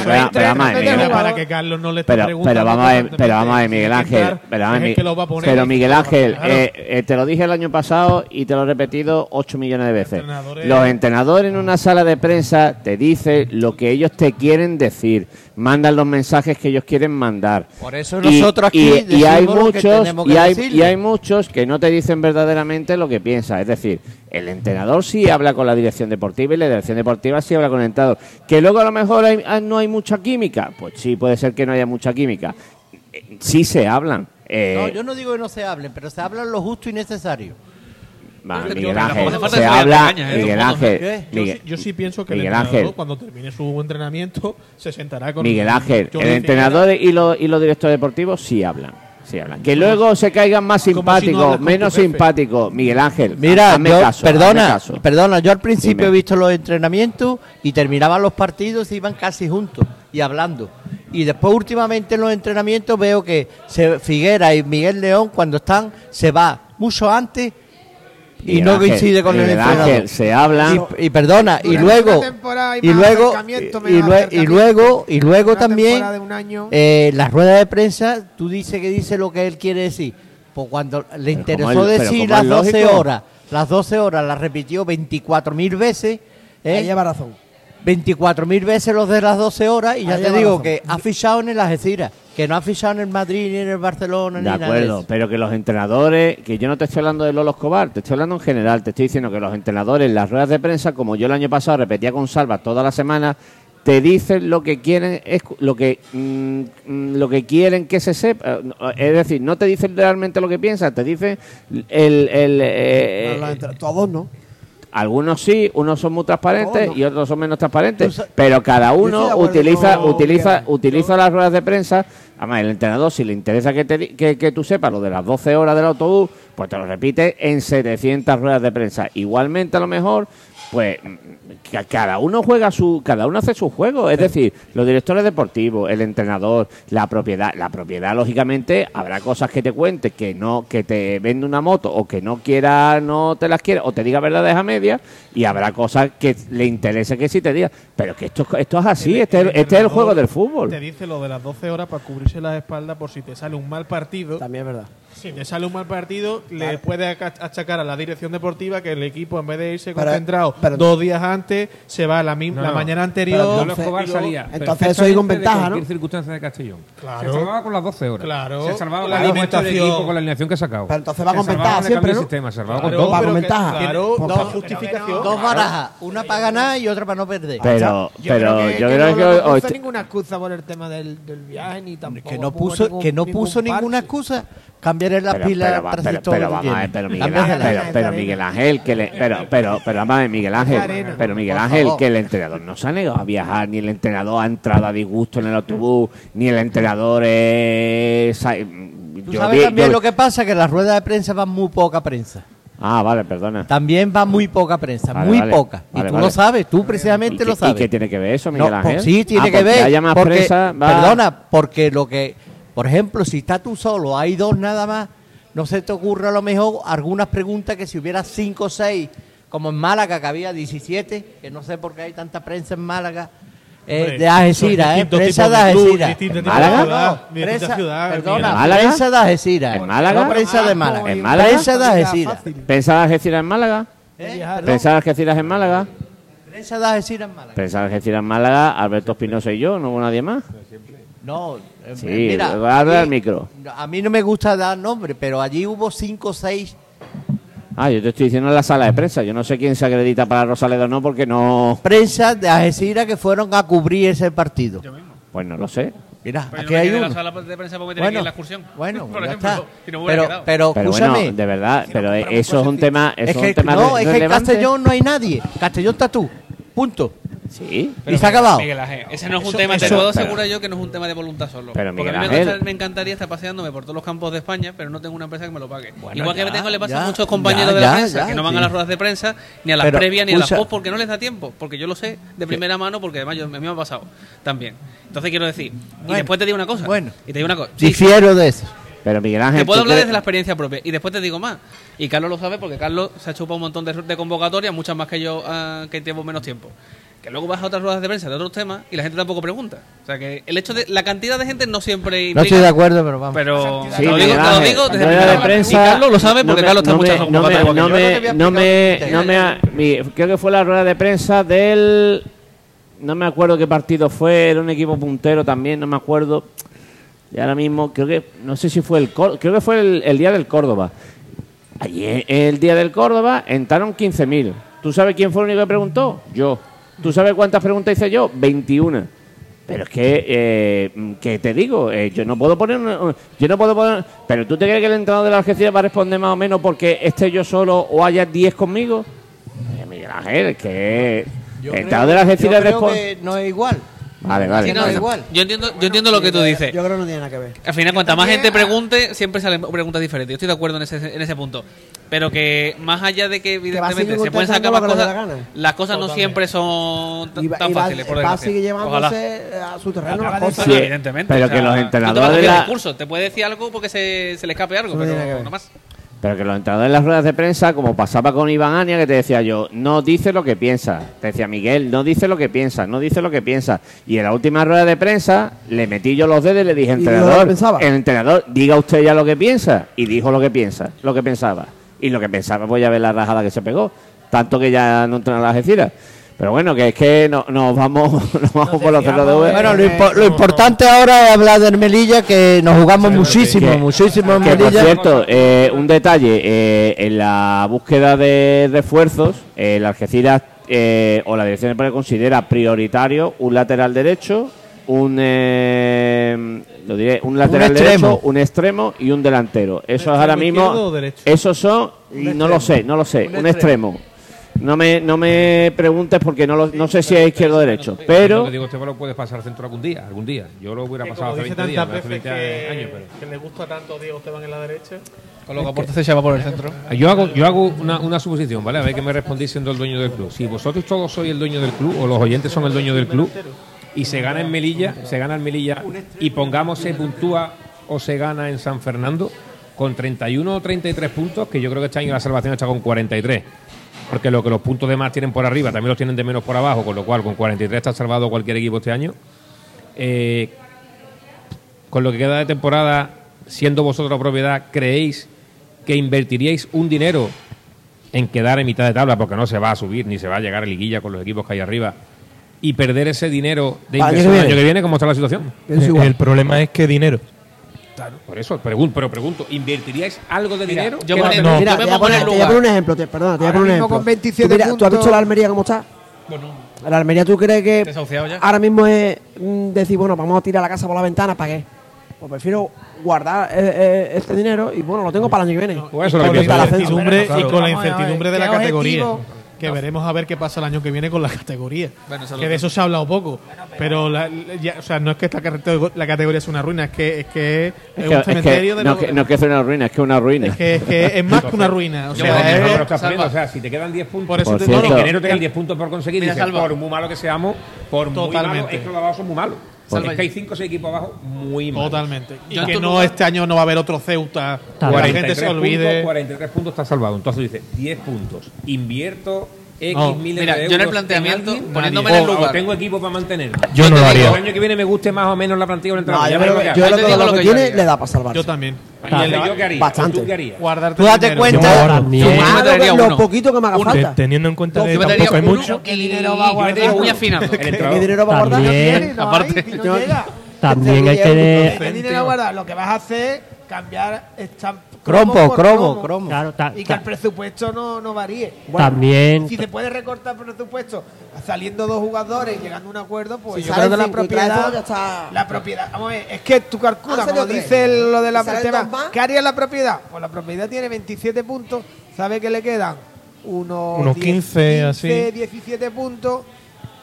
Miguel para que Carlos no le esté Pero, pero vamos a ver, constantemente pero vamos a ver, si Miguel Ángel, pero, Miguel lo Ángel, eh, eh, te lo dije el año pasado y te lo he repetido 8 millones de veces. Los entrenadores en una sala de prensa te dicen lo que ellos te quieren decir, mandan los mensajes que ellos quieren mandar. Por eso Y- nosotros aquí y, y hay que muchos tenemos que y hay, y hay muchos que no te dicen verdaderamente lo que piensa. Es decir, el entrenador sí habla con la dirección deportiva y la dirección deportiva sí habla con el entrenador. Que luego a lo mejor hay- ah, no hay mucha química. Pues sí, puede ser que no haya mucha química. Eh, Sí se hablan. Eh, No, yo no digo que no se hablen, pero se hablan lo justo y necesario. Miguel Ángel, se habla. caña, ¿eh? Miguel Ángel. Yo, Miguel- sí, yo sí pienso que Miguel el entrenador, Ángel. cuando termine su entrenamiento, se sentará con Miguel Ángel, el entrenador y los, y los directores deportivos sí hablan. Sí hablan. Que luego se caigan más Como si no simpáticos, menos simpáticos. Miguel Ángel, Mira, hazme yo- caso, hazme perdona, caso. perdona, yo al principio Dime. he visto los entrenamientos y terminaban los partidos y iban casi juntos y hablando. Y después últimamente en los entrenamientos veo que se, Figuera y Miguel León cuando están se va mucho antes y Miguel no Ángel, coincide con el entrenador. Ángel, se hablan. Y, y perdona, y luego y luego y, lue- y luego y luego también eh, la rueda de prensa tú dices que dice lo que él quiere decir pues cuando le interesó decir las es 12 lógico. horas las 12 horas las repitió 24.000 veces ¿eh? Lleva razón. 24.000 veces los de las 12 horas y ya Ahí te digo razón. que ha fichado en el Algeciras que no ha fichado en el Madrid ni en el Barcelona De ni nada de acuerdo, pero que los entrenadores, que yo no te estoy hablando de Lolo Escobar, te estoy hablando en general, te estoy diciendo que los entrenadores en las ruedas de prensa, como yo el año pasado repetía con Salva toda la semana, te dicen lo que quieren, escu- lo que mm, mm, lo que quieren que se sepa, es decir, no te dicen realmente lo que piensan, te dicen el, el, eh, Todos no. algunos sí, unos son muy transparentes no. y otros son menos transparentes, pero cada uno acuerdo utiliza utiliza utiliza las ruedas de prensa. Además, el entrenador, si le interesa que, te, que, que tú sepas lo de las 12 horas del autobús, pues te lo repite en 700 ruedas de prensa. Igualmente, a lo mejor, pues ca- cada uno juega su, cada uno hace su juego. Es decir, los directores deportivos, el entrenador, la propiedad, la propiedad, lógicamente, habrá cosas que te cuente que no, que te vende una moto o que no quiera, no te las quiera, o te diga verdades a medias, y habrá cosas que le interese que sí te diga. Pero que esto, esto es así, este, es- este es el juego del fútbol. Te dice lo de las 12 horas para cubrirse las espaldas por si te sale un mal partido. También es verdad. Si te sale un mal partido, le puede aca- achacar a la dirección deportiva que el equipo, en vez de irse Pero- concentrado pero- dos días antes, se va la, mi- No, la no. mañana Pero anterior. Lolo entonces- Escobar salía entonces eso hay con de ventaja, cualquier ¿no? circunstancia de Castellón. Claro. Se salvaba con las 12 horas. Claro. Se salvaba Con la alimentación equipo, con la alineación que ha sacado. Pero entonces va con ventaja siempre, ¿no? sistema, se salvaba Claro, con todo. Va con pero que- ventaja. Claro, Pues da pa- justificación. dos barajas una para ganar y otra para no perder Pero, Yo pero creo que, yo que creo no, que no hoy- puso ninguna excusa por el tema del, del viaje ni tampoco que no puso ninguna excusa cambiarle la pero, pila pero, pero, vamos a ver, pero Miguel. Ángel, pero, pero Miguel Ángel, que le, pero, pero, pero vamos a ver, Miguel Ángel, pero Miguel Ángel, que el entrenador no se ha negado a viajar, ni el entrenador ha entrado a disgusto en el autobús, ni el entrenador es... Tú yo sabes vi- también yo- lo que pasa, que las ruedas de prensa va muy poca prensa. Ah, vale, perdona. También va muy poca prensa, Vale, muy vale, poca. y tú lo sabes, tú ¿Y precisamente lo sabes. y qué tiene que ver eso, Miguel No, Ángel? pues sí, tiene Ah, que ver. haya más porque, prensa, va- Perdona, porque lo que, por ejemplo, si estás tú solo, hay dos nada más, no se te ocurre a lo mejor algunas preguntas que si hubiera cinco o seis, como en Málaga, que había 17, que no sé por qué hay tanta prensa en Málaga, eh, Hombre, de Algeciras, ¿eh? Prensa de de Algeciras. distintos ¿En tipos de Málaga? ciudad, No, prensa, perdona. Málaga? prensa de Algeciras. ¿En Málaga? No prensa de Málaga. ¿En Málaga? Prensa de Algeciras. Fácil. ¿Pensaba Algeciras en Málaga? ¿Eh? Viajar. ¿Pensaba Algeciras en Málaga? Prensa de Algeciras en Málaga. Pensaba Algeciras en Málaga, Alberto Espinosa y yo, no hubo nadie más. No, Sí, mira, habla allí- al micro. A mí no me gusta dar nombre, pero allí hubo cinco o seis. Ah, yo te estoy diciendo en la sala de prensa. Yo no sé quién se acredita para Rosaleda o no, porque no. prensas de Algeciras que fueron a cubrir ese partido. Pues no lo sé. Mira, Pero aquí yo me hay uno. la sala de prensa porque Bueno, en la excursión. bueno, por ya ejemplo, está. si no Pero, pero, Pero bueno, de verdad, pero eso es un tema. Eso es que un tema no, es que en. Castellón no hay nadie. Castellón está tú. Punto. Sí. ¿Y se ha acabado? Miguel Ángel, ese no es un Eso- tema, te eso- puedo pero- asegurar yo que no es un tema de voluntad solo. Pero, Porque a mí Miguel me, gusta- me encantaría estar paseándome por todos los campos de España, pero no tengo una empresa que me lo pague. Bueno, Igual que me tengo, le pasa ya, a muchos compañeros ya, de la ya, prensa ya, que no van a las ruedas de prensa, ni a las Pero, previas, ni a las post, porque no les da tiempo. Porque yo lo sé de primera mano, porque además yo, a mí me ha pasado también. Entonces quiero decir, y después te digo una cosa. bueno. Y te digo una cosa. Sí, sí, Difiero de eso. Pero Miguel Ángel. te puedo ¿tú hablar desde la experiencia propia. Y después te digo más. Y Carlos lo sabe porque Carlos se ha chupado un montón de, de convocatorias, muchas más que yo, ah, que llevo menos tiempo. Que luego vas a otras ruedas de prensa de otros temas y la gente tampoco pregunta. O sea que el hecho de. La cantidad de gente no siempre No estoy de acuerdo, pero vamos. Pero Sí, te lo digo, lo digo desde rueda de prensa. Y Carlos lo sabe porque no me- Carlos está no muchas no me, no me, Yo creo que no me, no ha- mi- creo que fue la rueda de prensa del, no me acuerdo qué partido fue, era un equipo puntero también, no me acuerdo. Y ahora mismo creo que, no sé si fue el, creo que fue el, el día del Córdoba. Allí el día del Córdoba entraron 15.000. ¿Tú sabes quién fue el único que preguntó? Yo. ¿Tú sabes cuántas preguntas hice yo? 21. Pero es que, eh, que te digo, eh, yo no puedo poner, una- yo no puedo poner, pero tú te crees que el entrenador de la Algeciras va a responder más o menos porque esté yo solo o haya 10 conmigo? Eh, Miguel Ángel, que el entrenador de la Algeciras responde. no es igual. Vale, vale. Sí, no, igual. Yo entiendo, yo entiendo lo que tú dices. Yo creo que no tiene nada que ver. Al final, cuanta más gente pregunte, siempre salen preguntas diferentes. Yo estoy de acuerdo en ese, en ese punto. Pero que más allá de que, evidentemente, se pueden sacar más cosas, la gana. las cosas no siempre son t- Y va, tan y va- fáciles, por va a seguir Ojalá. llevándose a su terreno las cosas. Sí, evidentemente. pero o sea, que los no te entrenadores a de la- te puede decir algo porque se, se le escape algo, pero no más. Pero que los entrenadores de las ruedas de prensa, como pasaba con Iván Ania, que te decía yo, no dice lo que piensa. Te decía Miguel, no dice lo que piensa, no dice lo que piensa. Y en la última rueda de prensa le metí yo los dedos y le dije, entrenador, el entrenador, diga usted ya lo que piensa. Y dijo lo que piensa, lo que pensaba. Y lo que pensaba, pues ya ver la rajada que se pegó. Tanto que ya no entrena las Algeciras. Pero bueno, que es que no- nos vamos, nos vamos por los cerros de Úbeda. Bueno, lo, impo- lo importante ahora es hablar de Melilla, que nos jugamos muchísimo, que- muchísimo en Que por Melilla. cierto, eh, un detalle, eh, en la búsqueda de refuerzos, eh, la Algeciras eh, o la dirección de considera prioritario un lateral derecho, un eh, lo diré, un lateral extremo. derecho, un extremo y un delantero. Eso es ahora mismo, derecho? esos son, no lo sé, no lo sé, un, extremo. No me, no me preguntes porque no, lo, no sé si es izquierdo o derecho, Lo pero que digo, este lo puedes pasar al centro algún día, algún día. Yo lo hubiera pasado hace dice 20 días, hace veces 20 que, años, pero... que le gusta tanto Diego Esteban en la derecha. Con lo que aporta se llama por el centro. Yo hago, yo hago una, una suposición, ¿vale? A ver que me respondéis siendo el dueño del club. Si vosotros todos sois el dueño del club, o los oyentes son el dueño del club, y se gana en Melilla, se gana en Melilla, y pongamos se puntúa o se gana en San Fernando, con 31 o 33 puntos, que yo creo que este año la salvación está con 43. Porque lo que los puntos de más tienen por arriba, también los tienen de menos por abajo, con lo cual con 43 está salvado cualquier equipo este año. Eh, con lo que queda de temporada, siendo vosotros propiedad, ¿creéis que invertiríais un dinero en quedar en mitad de tabla, porque no se va a subir ni se va a llegar a liguilla con los equipos que hay arriba, y perder ese dinero de el inversión que el año viene. que viene? ¿Cómo está la situación? Igual. El problema es que dinero. Por eso, pregun- pero pregunto, ¿invertiríais algo de Mira, dinero? yo no- No. Mira, yo te me voy, a poner, voy a poner un ejemplo, te- perdona, te voy a poner un ejemplo. con 27 Tú, mira, ¿Tú has visto la Almería cómo está? La Almería, ¿tú crees que ahora mismo es mm, decir, bueno, vamos a tirar la casa por la ventana, ¿para qué? Pues prefiero guardar eh, eh, este dinero y bueno, lo tengo para el año que viene. Pues eso es lo con que la incertidumbre, Claro. y con la incertidumbre de ¿qué la categoría. objetivo? Que veremos a ver qué pasa el año que viene con la categoría. Bueno, eso es que de que- eso se ha hablado poco. Pero la, ya- o sea, no es que esta carretera- la categoría es una ruina, es que es, que es, es un que, es cementerio que- de no, que, no es que sea una ruina, es que es una ruina. es que, es que es más que una ruina. O sea, es- estás o sea, si te quedan 10 puntos, Por eso Por te- cierto. no, que enero te quedan 10 puntos por conseguir, Mira, dices, Salva. por muy malo que seamos, por muy Totalmente. malo, es que los de abajo son muy malos. Salva. Es que hay 5 o 6 equipos abajo muy malos. Totalmente. Y Yo que no lugar- este año no va a haber otro Ceuta. Que la 43 gente se puntos, olvide. 43 puntos está salvado. Entonces dice 10 puntos. Invierto X No. miles Mira, de yo en el planteamiento, alguien, poniéndome nadie. en el O- lugar. o tengo equipo para mantener. Yo no lo El haría. año que viene me guste más o menos la plantilla del entrenador. No, yo lo lo que haría. le da para salvarse. Yo también. ¿Y el de yo qué haría? Bastante. ¿Tú qué harías? Guardarte Tú date cuenta. Yo lo poquito que me haga Uno. Falta. Teniendo en cuenta que tampoco hay mucho. ¿Qué dinero va a guardar? muy afinado. El ¿Qué entrenador. dinero va a guardar? También. Aparte- hay. También que... ¿Qué dinero va a guardar? Lo que vas a hacer es cambiar esta- Cromo, por cromo, cromo. Claro, ta- Y que el presupuesto no, no varíe. también... Si se puede recortar presupuesto saliendo dos jugadores y llegando a un acuerdo, pues Si sale salen de la propiedad. dos, ya está. La propiedad. Vamos a ver, es que tú calculas, salido como tres. dice lo de la ¿Y salen tema, dos más? ¿qué haría la propiedad? Pues la propiedad tiene 27 puntos, sabe que le quedan unos, Unos 10, 15, así. 17 puntos.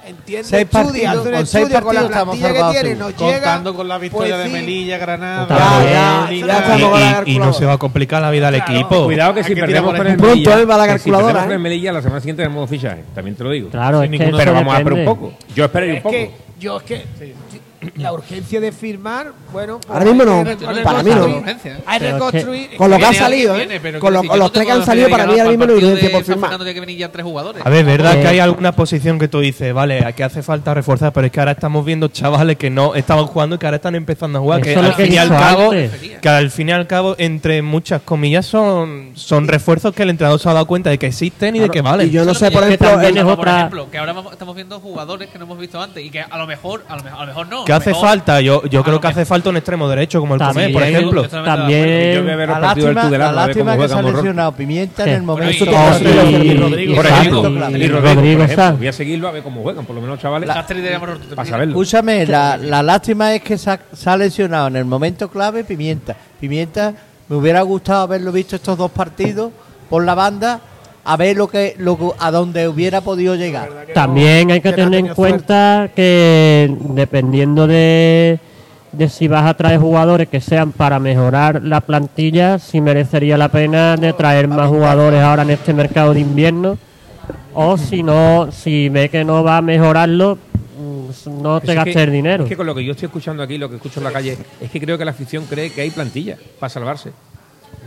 Entiende Seis estudia, partidos, con seis estudio con la partidos estamos que tiene, nos llega. Contando con la victoria pues de. Melilla, Granada. Ya, ya, ya con la Y, y no se va a complicar la vida al equipo. Cuidado que si Hay que perdemos con el Pronto, Melilla, eh, va la si calculadora, con eh. el Melilla, la semana siguiente tenemos fichaje. También te lo digo. Claro, es que Pero vamos a esperar un poco. Yo espero un poco. yo es que la urgencia de firmar, bueno, pues Ahora mismo no, para mí no. Hay que Pero es que- reconstruir. Con lo que ha salido, ¿eh? Con, lo- con los tres que han salido, para mí ahora mismo no hay urgencia de por firmar. Que venir ya tres jugadores. A ver, verdad Eh, que hay alguna posición que tú dices, vale, que hace falta reforzar, pero es que ahora estamos viendo chavales que no estaban jugando y que ahora están empezando a jugar. Eso Que al que fin y al cabo, que al fin y al cabo, entre muchas comillas, son, son refuerzos que el entrenador se ha dado cuenta de que existen y de que valen. Y yo no sé, por ejemplo, que ahora estamos viendo jugadores que no hemos visto antes y que a lo mejor, a lo mejor, a lo mejor no. ¿Qué a lo hace mejor- falta? Yo, yo creo que hace falta un extremo derecho como el También, Comer, por ejemplo. Yo Yo voy a También ver los La partidos del lástima, Tudelano, la que se ha lesionado Pimienta en el momento. Y- Y- Rodrigo. y- Por exacto, ejemplo, clave. y Rodrigo, Rodrigo por ejemplo. Sanz. Voy a seguirlo a ver cómo juegan, por lo menos chavales, para saberlo. Escúchame, la, la lástima es que se ha, se ha lesionado en el momento clave Pimienta. Pimienta, me hubiera gustado haberlo visto estos dos partidos por la banda, a ver lo que, lo, que- a dónde hubiera podido llegar. También hay que que tener en cuenta que dependiendo de, de si vas a traer jugadores que sean para mejorar la plantilla, si merecería la pena de traer más jugadores ahora en este mercado de invierno, o si no, si ve que no va a mejorarlo, mm, no te Es gastes que- el dinero. Es que con lo que yo estoy escuchando aquí, lo que escucho en la calle, es que creo que la afición cree que hay plantilla para salvarse.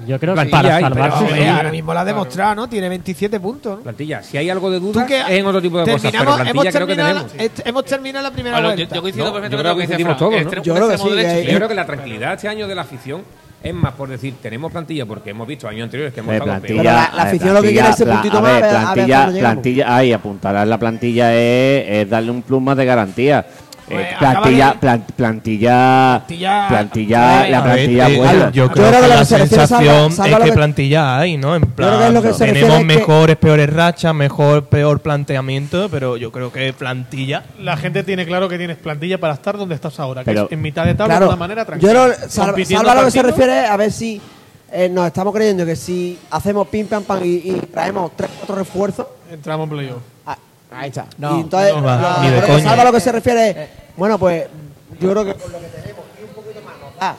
Yo creo que plantilla para hay, pero salvarse sí. Hombre, ahora mismo lo ha demostrado, ¿no? Tiene 27 puntos. ¿no? Plantilla. Si hay algo de duda, que- es en otro tipo de cosas, pero plantilla hemos creo que terminado tenemos. la- est- hemos terminado la primera Bueno, yo, vuelta. yo coincido No, perfectamente yo con creo lo que coincidimos todos, ¿no? Yo un creo que extremo sí, que- sí. Yo creo que la tranquilidad este año de la afición es más por decir, tenemos plantilla, porque hemos visto años anteriores que hemos Eh, estado plantilla, Pero la- la afición lo que quiere es ese puntito más, plantilla, plantilla, ahí apuntar la plantilla es, es darle un plus más de garantía. Eh, plantilla, plan- plantilla, Plantilla- plantilla, la ver, plantilla eh, buena. Yo Yo creo que la sensación Salva- Salva, es que que- plantilla hay, ¿no? En plan, lo que tenemos mejores, peores rachas, mejor, peor planteamiento, pero yo creo que plantilla. La gente tiene claro que tienes plantilla para estar donde estás ahora, que Pero- es en mitad de tabla Claro, de una manera yo tranquila. Salva, Salva lo que se refiere es a ver si eh, nos estamos creyendo que si hacemos pim pam pam y, y traemos tres cuatro refuerzos, Entramos en playoff. ah, ahí está. No, y entonces, no va, lo- ni de coña. Salva lo que se refiere es, bueno, pues yo creo que con lo que tenemos y un poquito más nos da,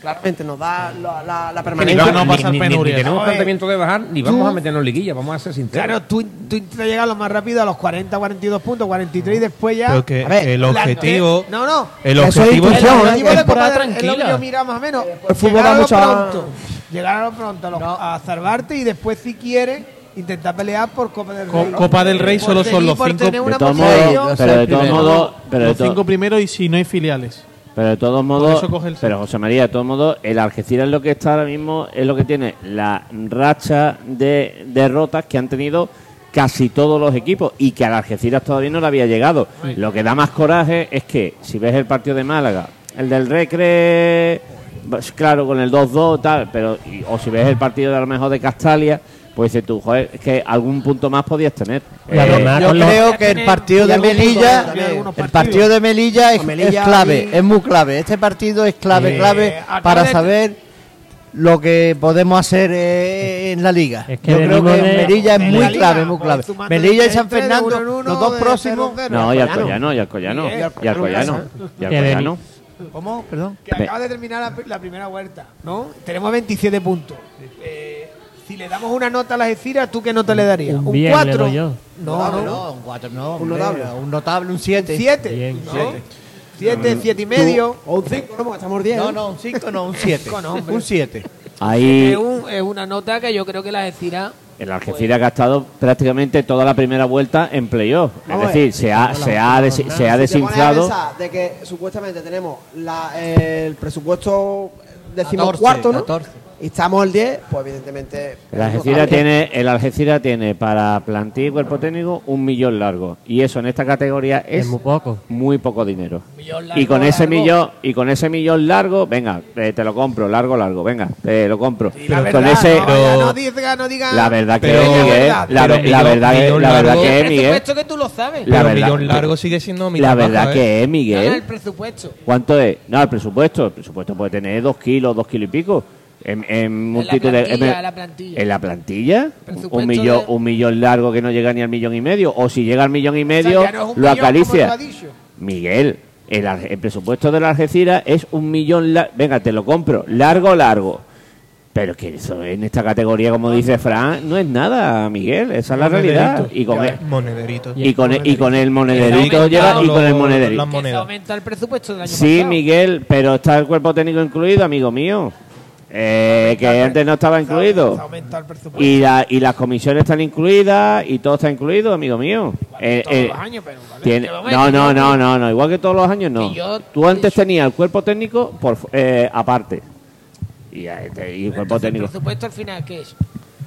claramente nos da la, la, la Ni, permanencia. vamos- no ni- pasar ni- ni- ni tenemos planteamiento de bajar, ni vamos a meternos en liguilla, vamos a ser sinceros. Claro, tú, tú intentas llegar lo más rápido a los 40, 42 puntos, 43 y después ya. Creo que a ver, el la- objetivo. no, no. El es objetivo intuición, El ¿eh? objetivo Copa del- es lo que yo miraba más o menos. el fútbol llegar va a lo mucho a- pronto. Llegar a lo pronto a, lo- a salvarte y después, si quieres, intentar pelear por Copa del Co- Rey. Copa del Rey solo son los cinco- De todos modos, pero de todos modos, pero de los cinco primeros y si no hay filiales. Pero de todos modos, eso coge el pero José María, de todos modos, el Algeciras lo que está ahora mismo es lo que tiene la racha de derrotas que han tenido casi todos los equipos y que al Algeciras todavía no le había llegado. Lo que da más coraje es que si ves el partido de Málaga, el del Recre, pues, claro, con el 2-2 tal, pero y- o si ves el partido de a lo mejor de Castalia, pues tú, joder, es que algún punto más podías tener. Además Yo los- creo que el partido de Melilla, el partido de Melilla es, Melilla es clave, es muy clave. Este partido es clave, Eh, clave para de- saber lo que podemos hacer eh, en la liga. Es que Yo creo que de- Melilla es muy liga, clave, muy clave. Melilla y San Fernando, uno en uno, los dos de próximos. 0-0. No, y Alcoyano. Alcoyano, y Alcoyano, y Alcoyano y Alcoyano. ¿Cómo? Perdón. que acaba de terminar la, la primera vuelta, ¿no? Tenemos 27 puntos. Eh, si le damos una nota a las Eciras, ¿tú qué nota le darías? Un bien le 4? doy yo. No, no, no, un 4 no. Un notable. Un notable, un 7. 7. Bien. 7, 7 y medio. O un 5, ¿no? Porque estamos 10. No, ¿eh? no, un 5 no, un 7. Cinco no, hombre. un 7. Ahí Es, un- es una nota que yo creo que las Eciras. el Algeciras ha estado prácticamente toda la primera vuelta en playoff. Es decir, se ha, se ha, des- se ha Si te pones a desinflado. pensar de que supuestamente tenemos la- el presupuesto decimocuarto, 14, ¿no? 14. Y estamos al 10, pues evidentemente. El Algeciras tiene, el Algeciras tiene para plantilla y cuerpo técnico un millón largo. Y eso en esta categoría es es muy poco. muy poco dinero. Millón largo, Y con ese largo. millón, y con ese millón largo, venga, eh, te lo compro, largo, largo, venga, te lo compro. La con verdad, ese, no, no diga, no diga. la verdad que es Miguel, la, millón- verdad que, millón la verdad largo- que el es Miguel, presupuesto que tú lo sabes. La verdad- millón largo sigue siendo mitad la verdad baja, ¿eh? que es el Miguel. presupuesto. ¿Cuánto es? No, el presupuesto. El presupuesto puede tener dos kilos, dos kilos y pico. En, en multitud de- plantilla, en, en la plantilla. ¿En la plantilla? Un millón, de- un millón largo que no llega ni al millón y medio. O si llega al millón y O sea, medio, no lo acaricia. Miguel, el, el presupuesto de la Algeciras es un millón. la- Venga, te lo compro. Largo, largo. Pero es que eso en esta categoría, como dice Fran, no es nada, Miguel. Esa es la realidad. Monederito. Y con el, monederito. y con el, y con el monederito llega y con el monederito. se aumenta el presupuesto del año Sí, pasado. Miguel, pero está el cuerpo técnico incluido, amigo mío. Eh, que antes no estaba incluido. Y, la, y las comisiones están incluidas y todo está incluido, amigo mío. Eh, todos eh, los años, pero vale, tiene- que momento, no, no, no, no, no, igual que todos los años no. Yo- Tú antes tenías el cuerpo técnico por eh, aparte. Y, eh, el cuerpo técnico. El presupuesto al final, ¿qué es?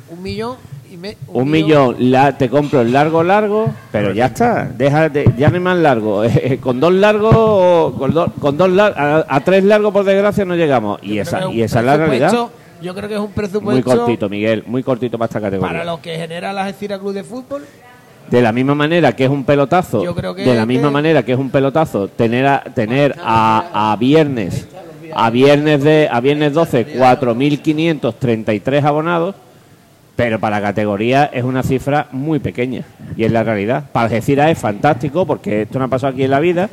Un millón y me, Un millón, la, te compro el largo, largo, pero ya está. Deja de, ya no hay más largo. con dos largos, con, dos- con dos lar- a, a tres largos por desgracia no llegamos. Y esa, es y esa es la realidad. Yo creo que es un Muy presupuesto cortito, Miguel, muy cortito para esta categoría. para lo que genera la Algeciras Club de Fútbol. De la misma manera que es un pelotazo, Yo creo que de la misma que- manera que es un pelotazo tener a, tener a, a viernes a viernes de a viernes 12 4.533 abonados, pero para la categoría es una cifra muy pequeña y es la realidad. Para Algeciras es fantástico porque esto no ha pasado aquí en la vida,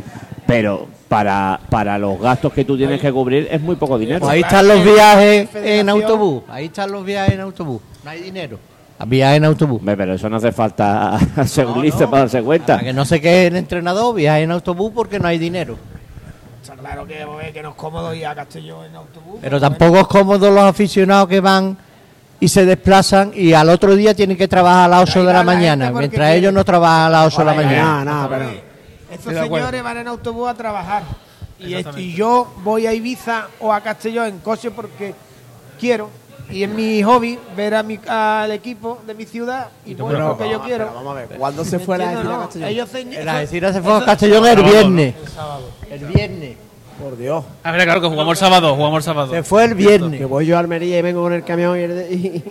pero para, para los gastos que tú tienes que cubrir es muy poco dinero. Pues ahí están los viajes en autobús. Ahí están los viajes en autobús. No hay dinero. Viajes en autobús. Pero eso no hace falta asegurarse No, no. para darse cuenta. Para que no se quede el entrenador, viajes en autobús porque no hay dinero. Está claro que, joder, que no es cómodo ir a Castellón en autobús. Pero tampoco es cómodo los aficionados que van y se desplazan y al otro día tienen que trabajar a las 8 de la la mañana, mientras ellos no trabajan a las 8 de la mañana. Nada, nada, pero. Estos señores van en autobús a trabajar. Y, yo voy a Ibiza o a Castellón en coche porque quiero. Y es mi hobby ver a mi, al equipo de mi ciudad y voy Pero, porque yo quiero. vamos a ver, ¿cuándo se fue la ¿Entiendes, Algeciras no? a Castellón? Ellos se- Algeciras se eso- fue a Castellón el viernes. El viernes. Por Dios. A ver, claro que jugamos el sábado, jugamos el sábado. Se fue el Que viernes. voy yo a Almería y vengo con el camión y, y-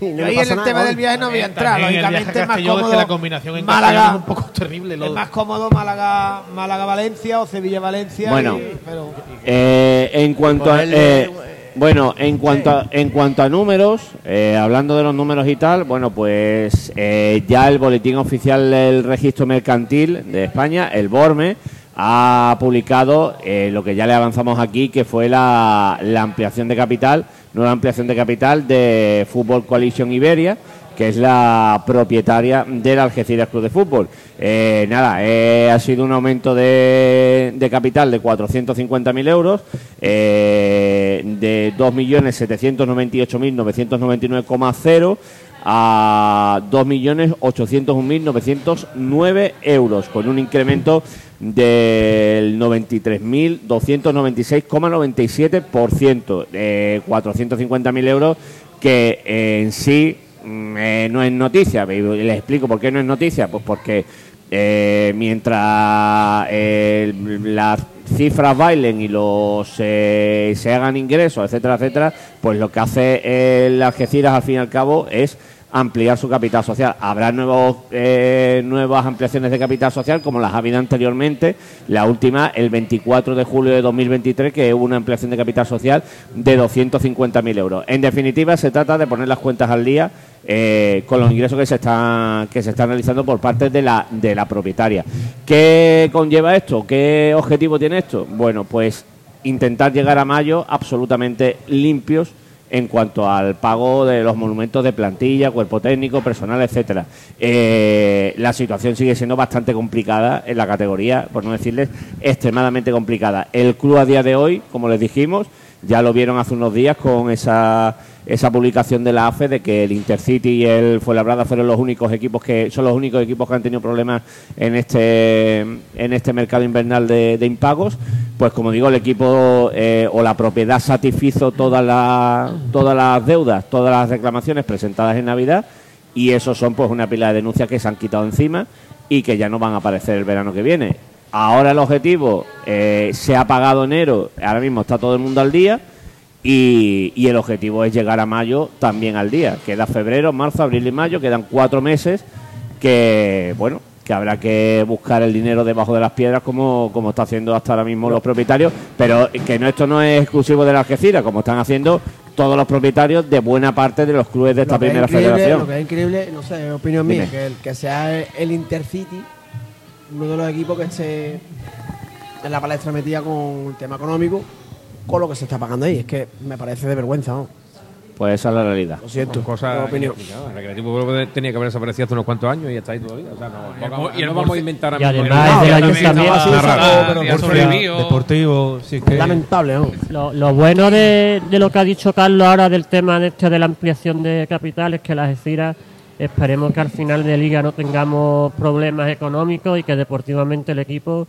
y no ahí en el nada, tema del viaje no voy a entrar. También el viaje a Lógicamente es más Castellón es cómodo. que la combinación en Málaga, es un poco terrible. Es lo- más cómodo Málaga, Málaga Valencia o Sevilla Valencia. Bueno. y- pero Eh, en cuanto a, eh, bueno, en cuanto a, en cuanto a números, eh, hablando de los números y tal, bueno, pues eh, ya el boletín oficial del registro mercantil de España, el BORME, ha publicado eh, lo que ya le avanzamos aquí, que fue la, ampliación de capital, nueva ampliación de capital de Fútbol Coalition Iberia, que es la propietaria del Algeciras Club de Fútbol. Eh, nada, eh, ha sido un aumento de, de capital de 450.000 euros, eh, de 2.798.999,0 a 2.801.909 euros, con un incremento del 93.296,97%, de 450.000 euros que eh, en sí mm, eh, no es noticia. Les explico por qué no es noticia. Pues porque eh, mientras eh, las cifras bailen y los se hagan ingresos, etcétera, etcétera, pues lo que hace el Algeciras al fin y al cabo es ampliar su capital social. Habrá nuevos, eh, nuevas ampliaciones de capital social como las ha habido anteriormente. La última, el 24 de julio de 2023, que hubo una ampliación de capital social de 250.000 euros. En definitiva, se trata de poner las cuentas al día eh, con los ingresos que se están que se están realizando por parte de la de la propietaria. ¿Qué conlleva esto? ¿Qué objetivo tiene esto? Bueno, pues intentar llegar a mayo absolutamente limpios en cuanto al pago de los monumentos de plantilla, cuerpo técnico, personal, etcétera. Eh, la situación sigue siendo bastante complicada en la categoría, por no decirles extremadamente complicada. El club a día de hoy, como les dijimos, ya lo vieron hace unos días con esa esa publicación de la AFE de que el Intercity y el Fuenlabrada fueron los únicos equipos que son los únicos equipos que han tenido problemas en este en este mercado invernal de, de impagos. Pues como digo el equipo eh, o la propiedad satisfizo todas las todas las deudas todas las reclamaciones presentadas en Navidad y esos son pues una pila de denuncias que se han quitado encima y que ya no van a aparecer el verano que viene. Ahora el objetivo eh, se ha pagado enero ahora mismo está todo el mundo al día y, y el objetivo es llegar a mayo también al día. Queda febrero, marzo, abril y mayo, quedan cuatro meses que, bueno, que habrá que buscar el dinero debajo de las piedras como, como está haciendo hasta ahora mismo los propietarios, pero que no esto no es exclusivo de la Algeciras, como están haciendo todos los propietarios de buena parte de los clubes de esta es primera increíble- federación. Lo que es increíble, no sé, es opinión mía, que, el, que sea el Intercity uno de los equipos que esté en la palestra metida con el tema económico, con lo que se está pagando ahí. Es que me parece de vergüenza, ¿no? Pues esa es la realidad. Lo siento. Tengo opinión. El Recreativo tenía que haber desaparecido hace unos cuantos años y está ahí todavía. O sea, no, y y no vamos a inventar Y ahora mismo además del también ayuntamiento. Deportivo, sí que... Lamentable, ¿no? Lo, lo bueno de, de lo que ha dicho Carlos ahora del tema de, este de la ampliación de capital es que las Algeciras esperemos que al final de liga no tengamos problemas económicos y que deportivamente el equipo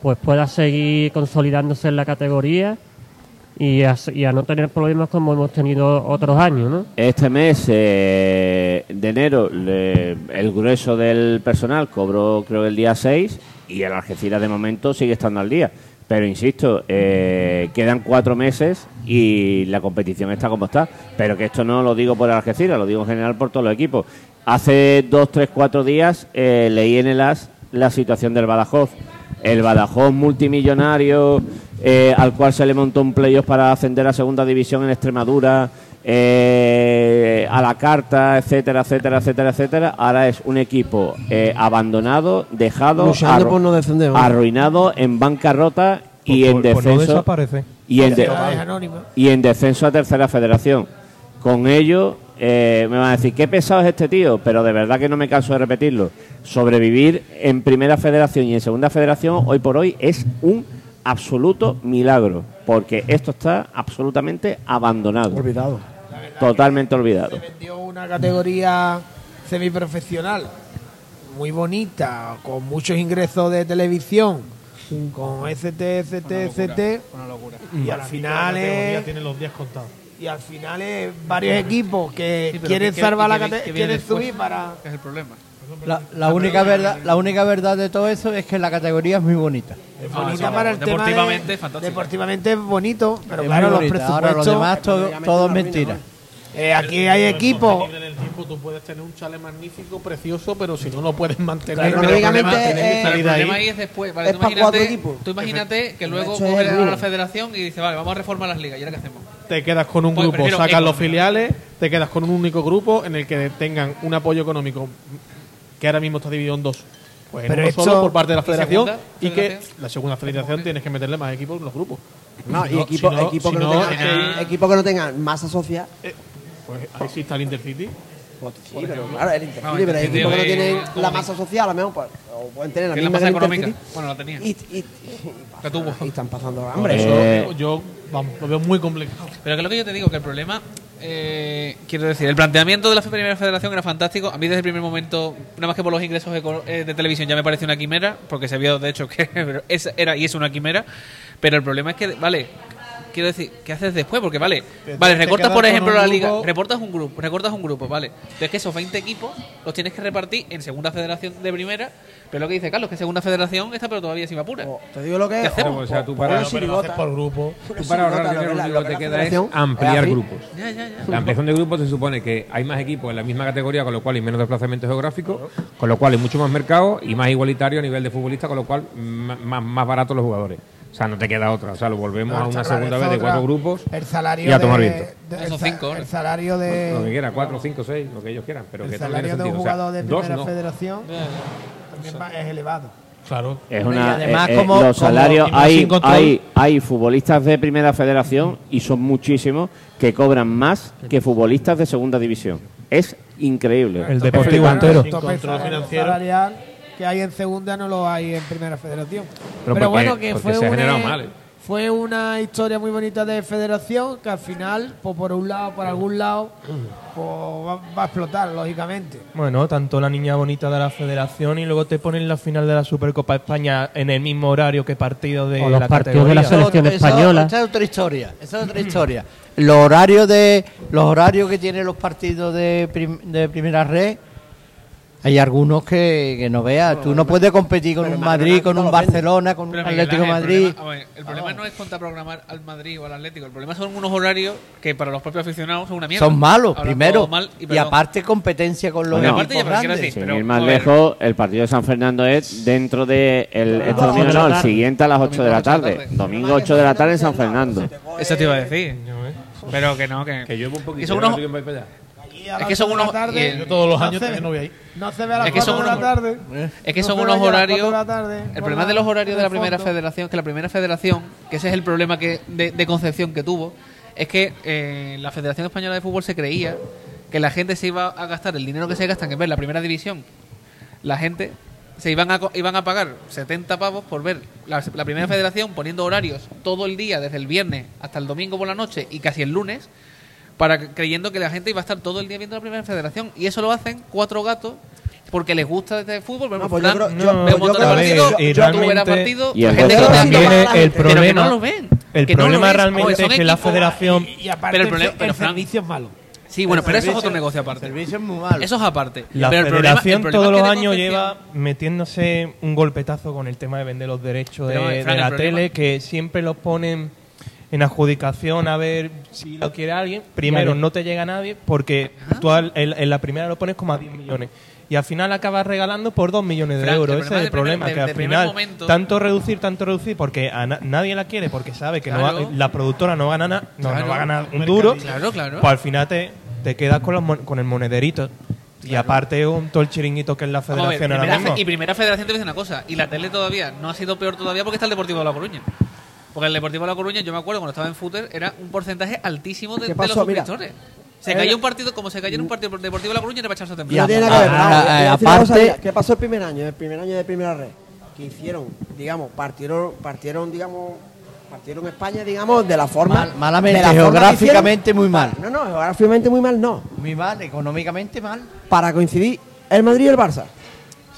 pues pueda seguir consolidándose en la categoría y a, no tener problemas como hemos tenido otros años, ¿no? Este mes eh, de enero le- el grueso del personal cobró creo el día 6 y el Algeciras de momento sigue estando al día. Pero insisto, eh, quedan cuatro meses y la competición está como está. Pero que esto no lo digo por el Algeciras, lo digo en general por todos los equipos. Hace dos, tres, cuatro días eh, leí en el AS la situación del Badajoz. El Badajoz multimillonario eh, al cual se le montó un playoff para ascender a segunda división en Extremadura, eh, a la carta, etcétera, etcétera, etcétera, etcétera. Ahora es un equipo eh, abandonado, dejado, arru- por no descender. ¿no? arruinado, en bancarrota y Por- en por no descenso desaparece. y en, de- y en descenso a tercera federación. Con ello, eh, me van a decir, qué pesado es este tío, pero de verdad que no me canso de repetirlo. Sobrevivir en primera federación y en segunda federación hoy por hoy es un absoluto milagro, porque esto está absolutamente abandonado, Olvidado. totalmente olvidado. Se vendió una categoría semiprofesional muy bonita, con muchos ingresos de televisión, con ST, ST, ST. Una locura. Y al final es, tiene los días contados. Y al final es varios equipos que Sí, quieren ¿qué- salvar la viene quieren después? subir para... Que es el problema. La, la única verdad, la única verdad de todo eso es que la categoría es muy bonita. Es Ah, bonita sí, para el tema deportivamente de- fantástico. Deportivamente es bonito, pero Es claro, los presupuestos... Ahora lo demás todo, todo es mentira. Eh, aquí hay equipos... En el tiempo tú puedes tener un chale magnífico, precioso, pero si no lo puedes mantener... Claro, Pero el problema- eh, el problema ahí. ahí es después. Vale, es tú imagínate, cuatro equipos. tú imagínate que luego coges a la federación y dices, vale, vamos a reformar las ligas. ¿Y ahora qué hacemos? te quedas con un Pues, grupo, sacas los filiales, te quedas con un único grupo en el que tengan un apoyo económico que ahora mismo está dividido en dos. Pues en Pero uno solo por parte de la ¿Y federación segunda y que la segunda federación tienes que meterle más equipos en los grupos. No, y si no- equipo si que, no no, que- equipo que no tengan masa social. Pues ahí sí está el Intercity. Sí, pero claro, el Intercity, No, pero hay equipos que no tienen la masa social, a lo mejor, pues, o pueden tener la ¿Qué es la misma masa económica? Intercity. Bueno, la tenía. Y, y, y, La tuvo. y están pasando Por hambre. eso Eh, yo vamos, lo veo muy complicado. Pero que es lo que yo te digo, que el problema, eh, quiero decir, el planteamiento de la primera federación era fantástico. A mí desde el primer momento, nada más que por los ingresos eco- eh, de televisión ya me pareció una quimera, porque se vio de hecho que era y es una quimera. Pero el problema es que, vale, quiero decir, ¿qué haces después? Porque vale, Te- vale, te recortas por ejemplo la liga, grupo- recortas un grupo, recortas un grupo, vale. Pero es que esos 20 equipos los tienes que repartir en segunda federación de primera. Pero lo que dice Carlos, que segunda federación está pero todavía sin apura. O te digo lo que ¿Qué es. hacemos? O sea, tú para, tú haces por grupo. para ahorrar dinero la- lo que te queda es ampliar grupos. Ya, ya, ya. La ampliación de grupos se supone que hay más equipos en la misma categoría, con lo cual hay menos desplazamiento geográfico, con lo cual hay mucho más mercado y más igualitario a nivel de futbolista, con lo cual más, más baratos los jugadores. O sea, no te queda otra. O sea, lo volvemos No, a una segunda vez de otra- cuatro grupos El salario y a tomar de, viento. de- Esos el, cinco, el ¿no? salario de Lo que quiera, cuatro, cinco, seis, lo que ellos quieran. Pero el que salario de un sentido. O sea, jugador de dos primera no. federación también va- es elevado. Claro. Es Y una, además, eh, eh, como- los como- salarios, más hay, hay, hay futbolistas de primera federación y son muchísimos que cobran más que futbolistas de segunda división. Es increíble. El Deportivo entero. Que hay en segunda no lo hay en primera federación. Pero Pero, porque- bueno, que fue se una, generado mal, ¿eh? fue una historia muy bonita de federación que al final, pues por un lado, por algún lado, pues va, va a explotar, lógicamente. Bueno, tanto la niña bonita de la federación y luego te ponen la final de la Supercopa España en el mismo horario que partido de O los la partidos de la selección Eso- española. Esa es otra historia. Esa es otra historia. Los horarios de los horarios que tienen los partidos de, prim- de primera red. Hay algunos que, que no veas. Tú no puedes competir con un Madrid, con un. Barcelona, con un Pero, Miguel Atlético Ángel, Madrid. El problema, a ver, el problema no es contraprogramar al Madrid o al Atlético. El problema son unos horarios que para los propios aficionados son una mierda. Son malos, primero. mal y, aparte competencia con los Bueno, aparte equipos ya, grandes. Sin ir más lejos, el partido de San Fernando es dentro de el, este domingo, no, el siguiente a las 8 de la tarde. la tarde. Domingo 8 de la tarde en San Fernando. Eso te iba a decir. Pero que no, que. Que llueve un poquito. Es que son unos- tarde, Yo todos los no años también no voy ahí. No se ve a las Es que son 4 de la unos- tarde. Es que No son unos horarios. 4 de la tarde, El problema la- de los horarios de la primera fondo. federación, que la primera federación, que ese es el problema que de, de concepción que tuvo, es que eh, la Federación Española de Fútbol se creía que la gente se iba a gastar el dinero que se gastan en ver la primera división. La gente se iban a, co- iban a pagar 70 pavos por ver la, la primera federación poniendo horarios todo el día, desde el viernes hasta el domingo por la noche y casi el lunes, para creyendo que la gente iba a estar todo el día viendo la primera federación. Y eso lo hacen cuatro gatos porque les gusta este fútbol. Vemos No, pues yo creo- yo- veo un yo creo- y tú verás realmente- partidos, y el gente que también el pero que problema- no lo ven. El que no lo problema realmente es que la federación... Y, y aparte, Pero el problema- el pero, Fran- servicio es malo. Sí, bueno, El pero eso es otro negocio aparte. El servicio es muy malo. Eso es aparte. La Pero el problema- federación el problema todos los años lleva metiéndose un golpetazo con el tema de vender los derechos de, Pero, de Fran, la problema- tele, que siempre los ponen en adjudicación a ver si lo quiere alguien. Primero, no te llega nadie porque tú al- en, en la primera lo pones como a 10 millones. Y al final acabas regalando por 2 millones de euros. el Ese es el problema problema, de- que de- al de primer final momento- tanto reducir, tanto reducir, porque a na- nadie la quiere porque sabe que no Claro. va- la productora no gana nada, no, no Claro. va a ganar un duro. Claro, claro. Pues al final te, te quedas con, los mon- con el monederito. Y aparte un, todo el chiringuito que es la Vamos a ver, federación ahora primera mismo. fe- y primera federación te voy a decir una cosa. Y la tele todavía no ha sido peor todavía porque está el Deportivo de La Coruña. Porque el Deportivo de La Coruña, yo me acuerdo cuando estaba en Footer, era un porcentaje altísimo de, ¿Qué de pasó? los Mira. suscriptores. Se cayó un partido, como se cayó en un partido Deportivo de La Coruña, era para echarse a No temblar. tiene nada que ver. Ah, ah, aparte- ¿Qué pasó el primer año? El primer año de primera red. Que hicieron, digamos, partieron, partieron, digamos, partieron España, digamos, de la forma. Mal- malamente, la geográficamente hicieron. muy mal. No, no, geográficamente muy mal, no. Muy mal, económicamente mal. Para coincidir el Madrid y el Barça.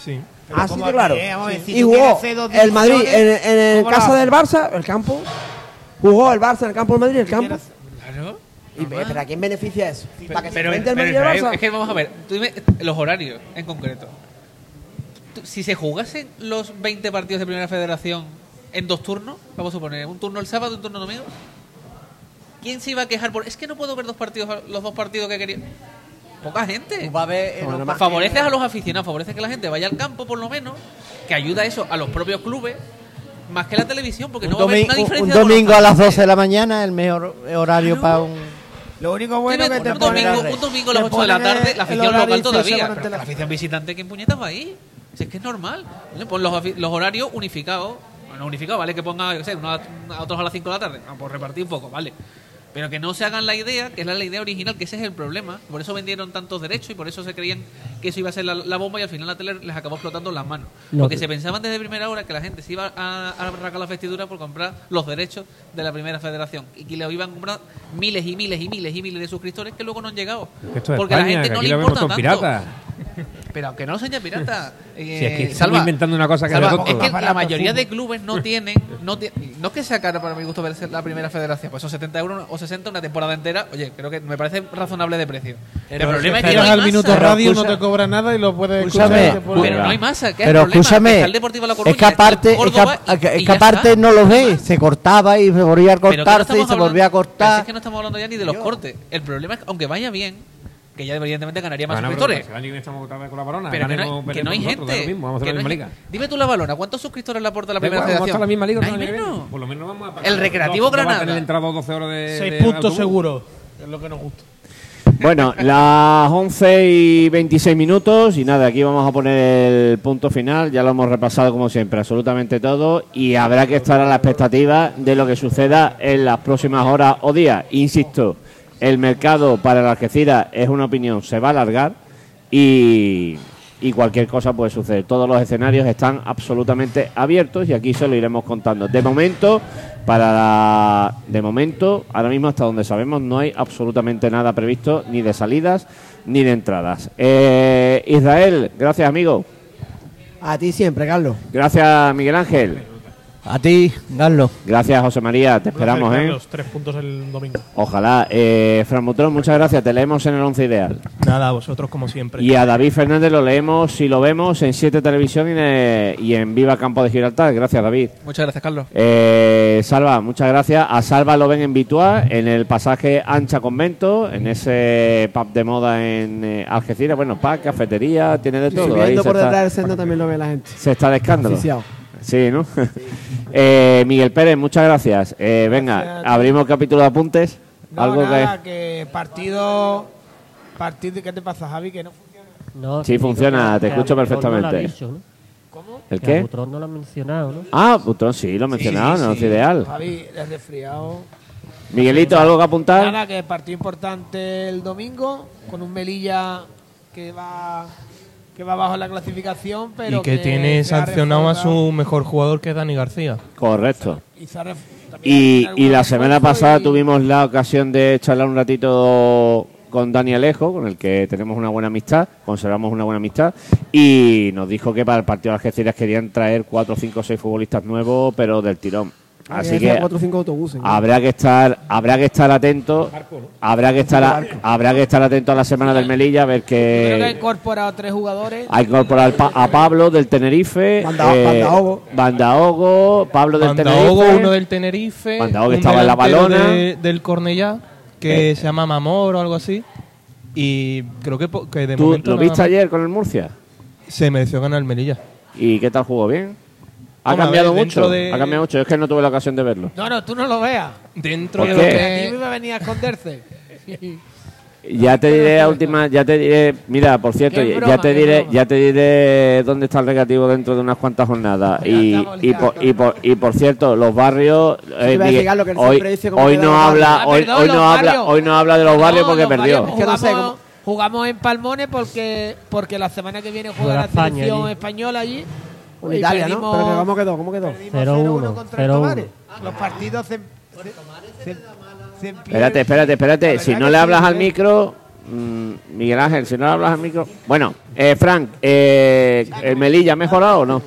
Sí. Así ¿cómo de claro. si y jugó el Madrid en, el ¿cómo lo casa haces? del Barça, el campo. Jugó el Barça en el campo del Madrid, el campo. Claro. Y, ¿Pero a quién beneficia eso? ¿Para que se Pero, enfrente el pero, Madrid Israel, Barça? es que vamos a ver, tú dime los horarios en concreto. Si se jugasen los 20 partidos de Primera Federación en dos turnos, vamos a suponer, un turno el sábado y un turno el domingo, ¿quién se iba a quejar por es que no puedo ver dos partidos, los dos partidos que quería? Poca gente. Va a haber, los Favoreces a los aficionados, favoreces que la gente vaya al campo por lo menos, que ayuda eso a los propios clubes, más que la televisión, porque un, no va a haber una un- diferencia. un los domingo a las franceses. 12 de la mañana, el mejor horario Claro. para un... Lo único bueno que te un, domingo, un domingo a las te 8 de la tarde, el la afición local todavía. Pero que la afición visitante, ¿quién puñetas va ahí? Si es que es normal. Pon los, afi- los horarios unificados. No unificados, ¿vale? Que ponga, yo sé, unos a, a otros a las 5 de la tarde. Ah, pues repartir un poco, ¿vale? Pero que no se hagan la idea, que es la, idea original, que ese es el problema. Por eso vendieron tantos derechos y por eso se creían que eso iba a ser la, la bomba y al final la tele les acabó explotando las manos. Lo Porque que- se pensaban desde primera hora que la gente se iba a, arrancar la vestidura por comprar los derechos de la primera federación y que le iban a comprar miles y miles y miles y miles de suscriptores que luego no han llegado. Esto Porque España, la gente no le importa tanto. piratas. Pero aunque no sean ya piratas. eh, Si es que Salva, inventando una cosa que Salva, es que la mayoría de clubes no tienen. No, no es que sea caro para mi gusto ver la primera federación, pues son 70 euros o 60 una temporada entera. Oye, creo que me parece razonable de precio. Pero el problema es que no hay al minuto masa. Pero radio, no escucha- te cobra nada y lo puedes Escúchame, escuchar. Pero no hay masa, que es Pero escúchame, que está el Deportivo de La Coruña, es que aparte, es que, ya aparte no lo ves, se cortaba y se volvía a Pero que no cortarse y se volvía a pero si cortar. es que no estamos hablando ya ni de los cortes. El problema es que, aunque vaya bien, que ya evidentemente ganaría más suscriptores. Pero que no, hay, que no gente. lo mismo, vamos a que hacer la no misma hay- liga. Dime tú la balona, ¿cuántos suscriptores le aporta la primera igual, vamos a federación? la misma liga. Por lo menos vamos a pagar. El Recreativo Granada. entrado 12 horas de. Seis de puntos autobús. seguros. Es lo que nos gusta. Bueno, las 11 y 26 minutos y nada, aquí vamos a poner el punto final, ya lo hemos repasado como siempre, absolutamente todo y habrá que estar a la expectativa de lo que suceda en las próximas horas o días. Insisto, el mercado para el Algeciras es una opinión, se va a alargar y, y cualquier cosa puede suceder. Todos los escenarios están absolutamente abiertos y aquí se lo iremos contando. De momento, para la- de momento, ahora mismo hasta donde sabemos no hay absolutamente nada previsto ni de salidas ni de entradas. Eh, Israel, gracias amigo. A ti siempre, Carlos. Gracias Miguel Ángel. A ti, Carlos. Gracias José María, te esperamos, Placer, ¿eh? Carlos, tres puntos el domingo. Ojalá. Eh, Fran Butrón, muchas gracias, te leemos en el once ideal. Nada, a vosotros como siempre. Y a David Fernández lo leemos, si lo vemos, en 7 Televisión y en, y en Viva Campo de Gibraltar. Gracias, David. Muchas gracias, Carlos. Eh, Salva, muchas gracias. A Salva lo ven en Bitua, en el pasaje Ancha Convento, en ese pub de moda en eh, Algeciras. Bueno, pub, cafetería, tiene de todo. Ahí Subiendo se por está, detrás del senda también lo ve la gente. se está de escándalo. Oficiado. Sí, ¿no? Eh, Miguel Pérez, muchas gracias. Eh, venga, abrimos capítulo de apuntes. No, Algo nada, que... partido... partido... ¿Qué te pasa, Javi? Que no funciona. No, Sí, que funciona, que- te que escucho Butrón no lo ha perfectamente. dicho, ¿no? ¿El Que qué? Butrón no lo ha mencionado, ¿no? Ah, Butrón sí, lo mencionaba, no es ideal. Javi, es resfriado. Miguelito, ¿algo que apuntar? Nada, que partido importante el domingo con un Melilla que va que va bajo la clasificación, pero y que, tiene sancionado a su mejor jugador que es Dani García. Correcto. y Y, la semana pasada y- tuvimos la ocasión de charlar un ratito con Dani Alejo, con el que tenemos una buena amistad, conservamos una buena amistad, y nos dijo que para el partido de Algeciras querían traer cuatro, cinco, seis futbolistas nuevos, pero del tirón. Así que cuatro o cinco autobuses. habrá que estar, habrá que estar atento, habrá que estar, a- habrá que estar atento a la semana del Melilla a ver Creo que ha que incorporado tres jugadores. ha incorporado al Pa- a Pablo del Tenerife, Banda- eh, Bandaogo. Bandaogo, Pablo del Bandaogo, Tenerife, uno del Tenerife, Bandaogo que estaba en la balona. de- del Cornellá, que se llama Mamor o algo así. Y creo que, que de ¿Tú momento lo viste ayer con el Murcia? se mereció ganar el Melilla. ¿Y qué tal jugó? ¿Bien? ¿Ha cambiado ver, mucho? de- Ha cambiado mucho. Es que no tuve la ocasión de verlo. No, no, tú no lo veas. Dentro ¿Por de qué? lo Que a ti me va a venir a esconderse. Ya te diré a última, ya te diré, mira, por cierto, ya- broma, ya te diré, broma. ya te diré dónde está el negativo dentro de unas cuantas jornadas. Y, por, y, por, y por cierto, los barrios, eh, Miguel, hoy, no habla, hoy, perdón, hoy los no habla, barrios. hoy no habla de los barrios No, porque los perdió. barrios Es que no sé Jugamos, cómo- jugamos en Palmones porque porque la semana que viene juega la selección española allí. Y Italia, ¿no? Pero que ¿cómo quedó? ¿Cómo quedó? perdimos 0-1, 0-1 contra el 0-1. Tomares. Los partidos se, se, se- Espérate, espérate, espérate. Si no le sí, hablas al ¿eh? micro, mm, Miguel Ángel, si no le hablas al micro. Bueno, eh, Frank, eh, ¿el Melilla ha mejorado o no?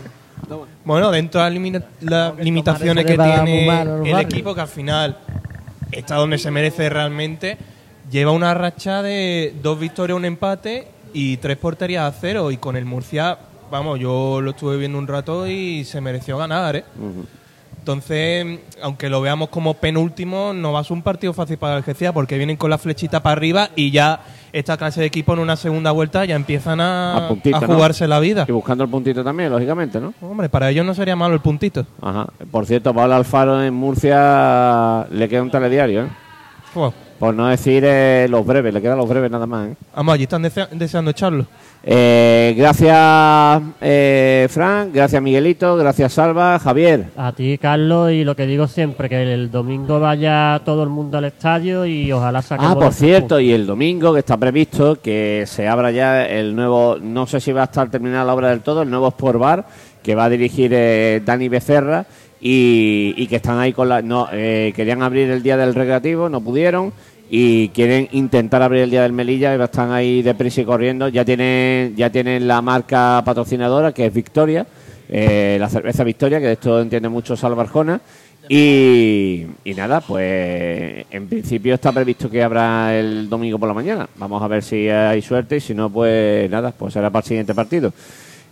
Bueno, dentro de las limita- las limitaciones que tiene el equipo, que al final está donde se merece realmente, lleva una racha de dos victorias, un empate y tres porterías a cero. Y con el Murcia, vamos, yo lo estuve viendo un rato y se mereció ganar, ¿eh? Entonces, aunque lo veamos como penúltimo, no va a ser un partido fácil para el Algeciras porque vienen con la flechita para arriba y ya esta clase de equipo en una segunda vuelta ya empiezan a, A puntito, a ¿no? jugarse la vida. Y buscando el puntito también, lógicamente, ¿no? Hombre, para ellos no sería malo el puntito. Ajá. Por cierto, Pablo Alfaro en Murcia le queda un telediario, ¿eh? Por no decir eh, los breves, le quedan los breves nada más. ¿eh? Vamos, allí están desea- deseando echarlo. Eh, gracias, eh, Frank, gracias, Miguelito, gracias, Salva, Javier. A ti, Carlos, y lo que digo siempre, que el domingo vaya todo el mundo al estadio y ojalá saquemos Ah, por cierto, y el domingo que está previsto que se abra ya el nuevo, no sé si va a estar terminada la obra del todo, el nuevo Sport Bar que va a dirigir eh, Dani Becerra y, y que están ahí con la, no, eh, querían abrir el día del recreativo, no pudieron y quieren intentar abrir el día del Melilla están ahí deprisa y corriendo, ya tienen, ya tienen la marca patrocinadora que es Victoria, eh, la cerveza Victoria, que de esto entiende mucho Salva Arjona. Y, y nada, pues en principio está previsto que habrá el domingo por la mañana. Vamos a ver si hay suerte y si no, pues nada, pues será para el siguiente partido.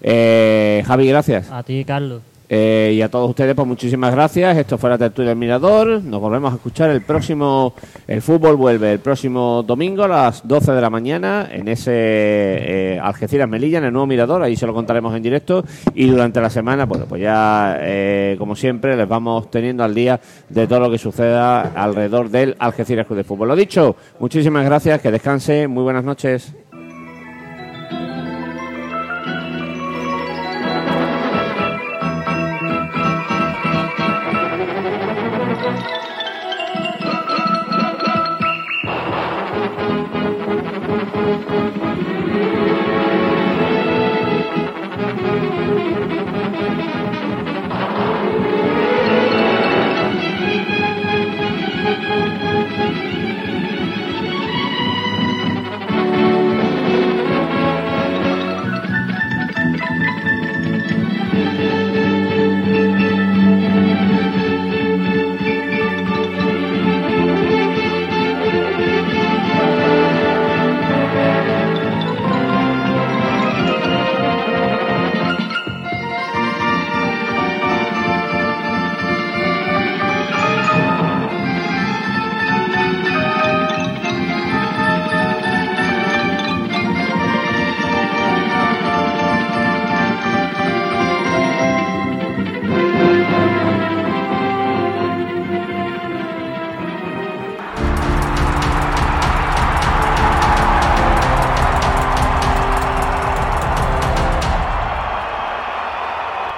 Eh, Javi, gracias. A ti, Carlos. Eh, y a todos ustedes, pues muchísimas gracias. Esto fue la tertulia del Mirador. Nos volvemos a escuchar el próximo. El fútbol vuelve el próximo domingo a las 12 de la mañana en ese eh, Algeciras Melilla, en el nuevo Mirador. Ahí se lo contaremos en directo. Y durante la semana, bueno, pues ya, eh, como siempre, les vamos teniendo al día de todo lo que suceda alrededor del Algeciras Club de Fútbol. Lo dicho, muchísimas gracias. Que descanse. Muy buenas noches.